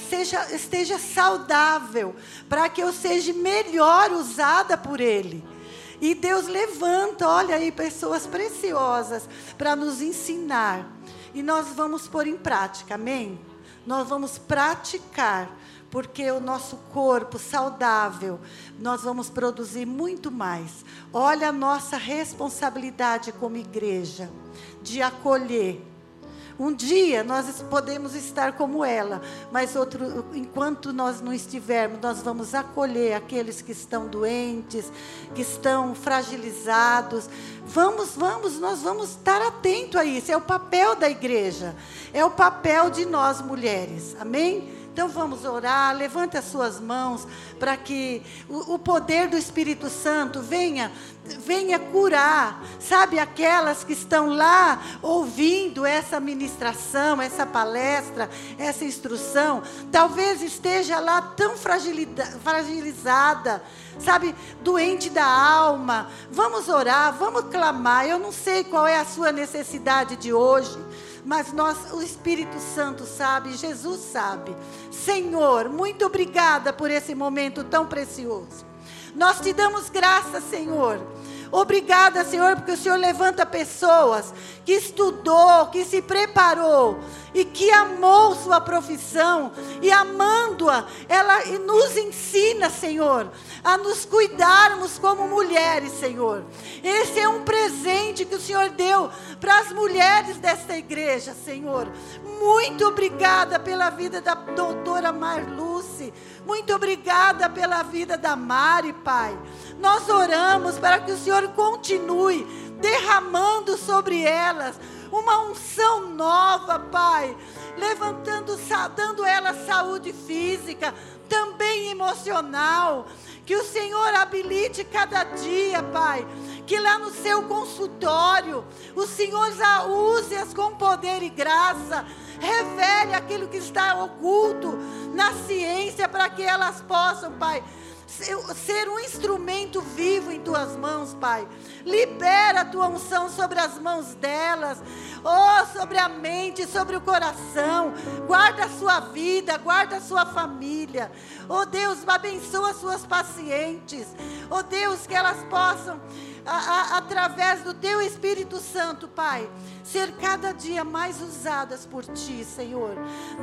seja, esteja saudável, para que eu seja melhor usada por Ele. E Deus levanta, olha aí, pessoas preciosas para nos ensinar. E nós vamos pôr em prática, amém? Nós vamos praticar, porque o nosso corpo saudável, nós vamos produzir muito mais. Olha a nossa responsabilidade como igreja de acolher um dia nós podemos estar como ela, mas outro, enquanto nós não estivermos, nós vamos acolher aqueles que estão doentes, que estão fragilizados. Vamos, vamos, nós vamos estar atento a isso. É o papel da igreja, é o papel de nós mulheres. Amém? Então vamos orar, levante as suas mãos para que o, o, poder do Espírito Santo venha, venha curar, sabe, aquelas que estão lá ouvindo essa ministração, essa palestra, essa instrução, talvez esteja lá tão fragilizada, sabe, doente da alma. Vamos orar, vamos clamar. Eu não sei qual é a sua necessidade de hoje mas nós, o Espírito Santo sabe, Jesus sabe. Senhor, muito obrigada por esse momento tão precioso. Nós te damos graça, Senhor. Obrigada, Senhor, porque o Senhor levanta pessoas que estudou, que se preparou e que amou sua profissão e amando-a, ela nos ensina, Senhor, a nos cuidarmos como mulheres, Senhor. Esse é um presente que o Senhor deu para as mulheres desta igreja, Senhor. Muito obrigada pela vida da doutora Marluce. Muito obrigada pela vida da Mari, Pai. Nós oramos para que o Senhor continue derramando sobre elas uma unção nova, Pai, levantando, dando elas saúde física, também emocional. Que o Senhor habilite cada dia, Pai. Que lá no seu consultório, o Senhor use-as com poder e graça. Revele aquilo que está oculto na ciência para que elas possam, Pai, ser um instrumento vivo em tuas mãos, Pai. Libera a tua unção sobre as mãos delas, oh, sobre a mente, sobre o coração. Guarda a sua vida, guarda a sua família. Oh Deus, abençoa as suas pacientes. Oh Deus, que elas possam a, a, através do Teu Espírito Santo, Pai, ser cada dia mais usadas por Ti, Senhor.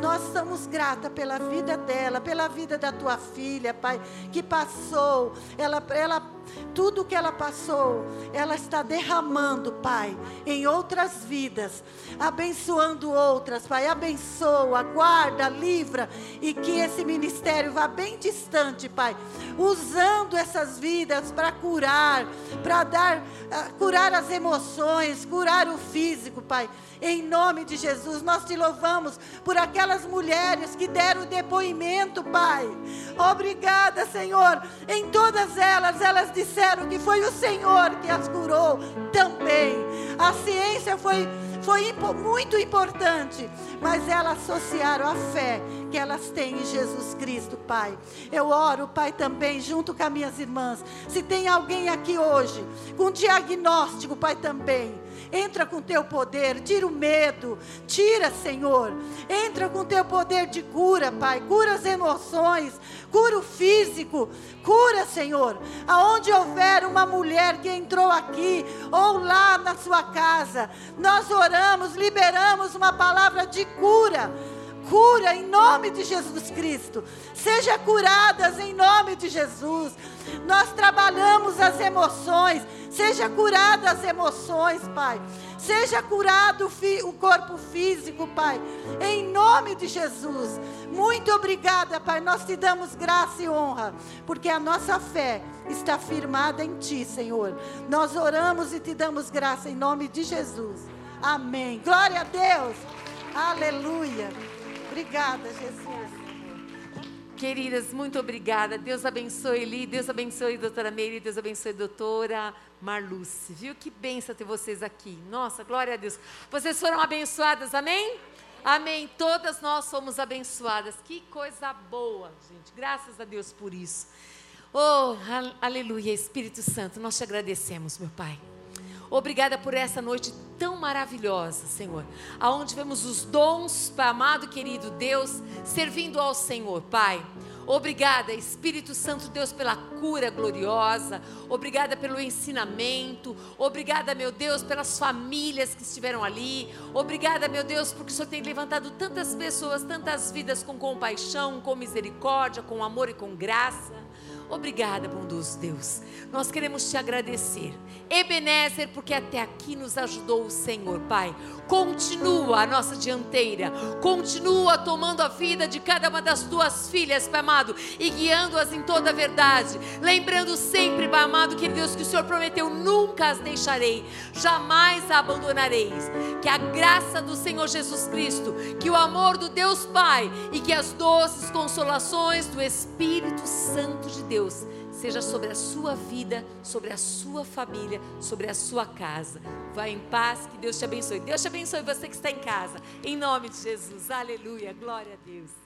Nós estamos grata pela vida dela, pela vida da Tua filha, Pai, que passou, ela, ela tudo que ela passou, ela está derramando, Pai, em outras vidas, abençoando outras, Pai. Abençoa, guarda, livra e que esse ministério vá bem distante, Pai, usando essas vidas para curar, para dar, uh, curar as emoções, curar o físico, Pai. Em nome de Jesus, nós te louvamos por aquelas mulheres que deram depoimento, Pai. Obrigada, Senhor. Em todas elas, elas disseram que foi o Senhor que as curou também. A ciência foi foi muito importante, mas elas associaram a fé que elas têm em Jesus Cristo, Pai. Eu oro, Pai, também, junto com as minhas irmãs. Se tem alguém aqui hoje com diagnóstico, Pai, também Entra com teu poder, tira o medo, tira, Senhor. Entra com teu poder de cura, Pai. Cura as emoções, cura o físico, cura, Senhor. Aonde houver uma mulher que entrou aqui ou lá na sua casa, nós oramos, liberamos uma palavra de cura cura em nome de Jesus Cristo. Seja curadas em nome de Jesus. Nós trabalhamos as emoções. Seja curada as emoções, Pai. Seja curado o corpo físico, Pai. Em nome de Jesus. Muito obrigada, Pai. Nós te damos graça e honra, porque a nossa fé está firmada em Ti, Senhor. Nós oramos e te damos graça em nome de Jesus. Amém. Glória a Deus. Aleluia. Obrigada, Jesus. Queridas, muito obrigada. Deus abençoe Eli, Deus abençoe doutora Meire, Deus abençoe doutora Marluce. Viu que benção ter vocês aqui. Nossa, glória a Deus. Vocês foram abençoadas, amém? Amém. Todas nós somos abençoadas. Que coisa boa, gente. Graças a Deus por isso. Oh, aleluia, Espírito Santo, nós te agradecemos, meu Pai. Obrigada por essa noite tão maravilhosa, Senhor. Aonde vemos os dons, amado querido Deus, servindo ao Senhor, Pai. Obrigada, Espírito Santo Deus, pela cura gloriosa. Obrigada pelo ensinamento. Obrigada, meu Deus, pelas famílias que estiveram ali. Obrigada, meu Deus, porque o Senhor tem levantado tantas pessoas, tantas vidas com compaixão, com misericórdia, com amor e com graça. Obrigada, bondoso Deus. Nós queremos te agradecer. Ebenezer, porque até aqui nos ajudou o Senhor, Pai. Continua a nossa dianteira. Continua tomando a vida de cada uma das tuas filhas, Pai amado, e guiando-as em toda a verdade. Lembrando sempre, Pai amado, que Deus, que o Senhor prometeu: nunca as deixarei, jamais a abandonareis. Que a graça do Senhor Jesus Cristo, que o amor do Deus Pai e que as doces consolações do Espírito Santo de Deus Deus seja sobre a sua vida, sobre a sua família, sobre a sua casa. Vá em paz, que Deus te abençoe. Deus te abençoe você que está em casa. Em nome de Jesus. Aleluia. Glória a Deus.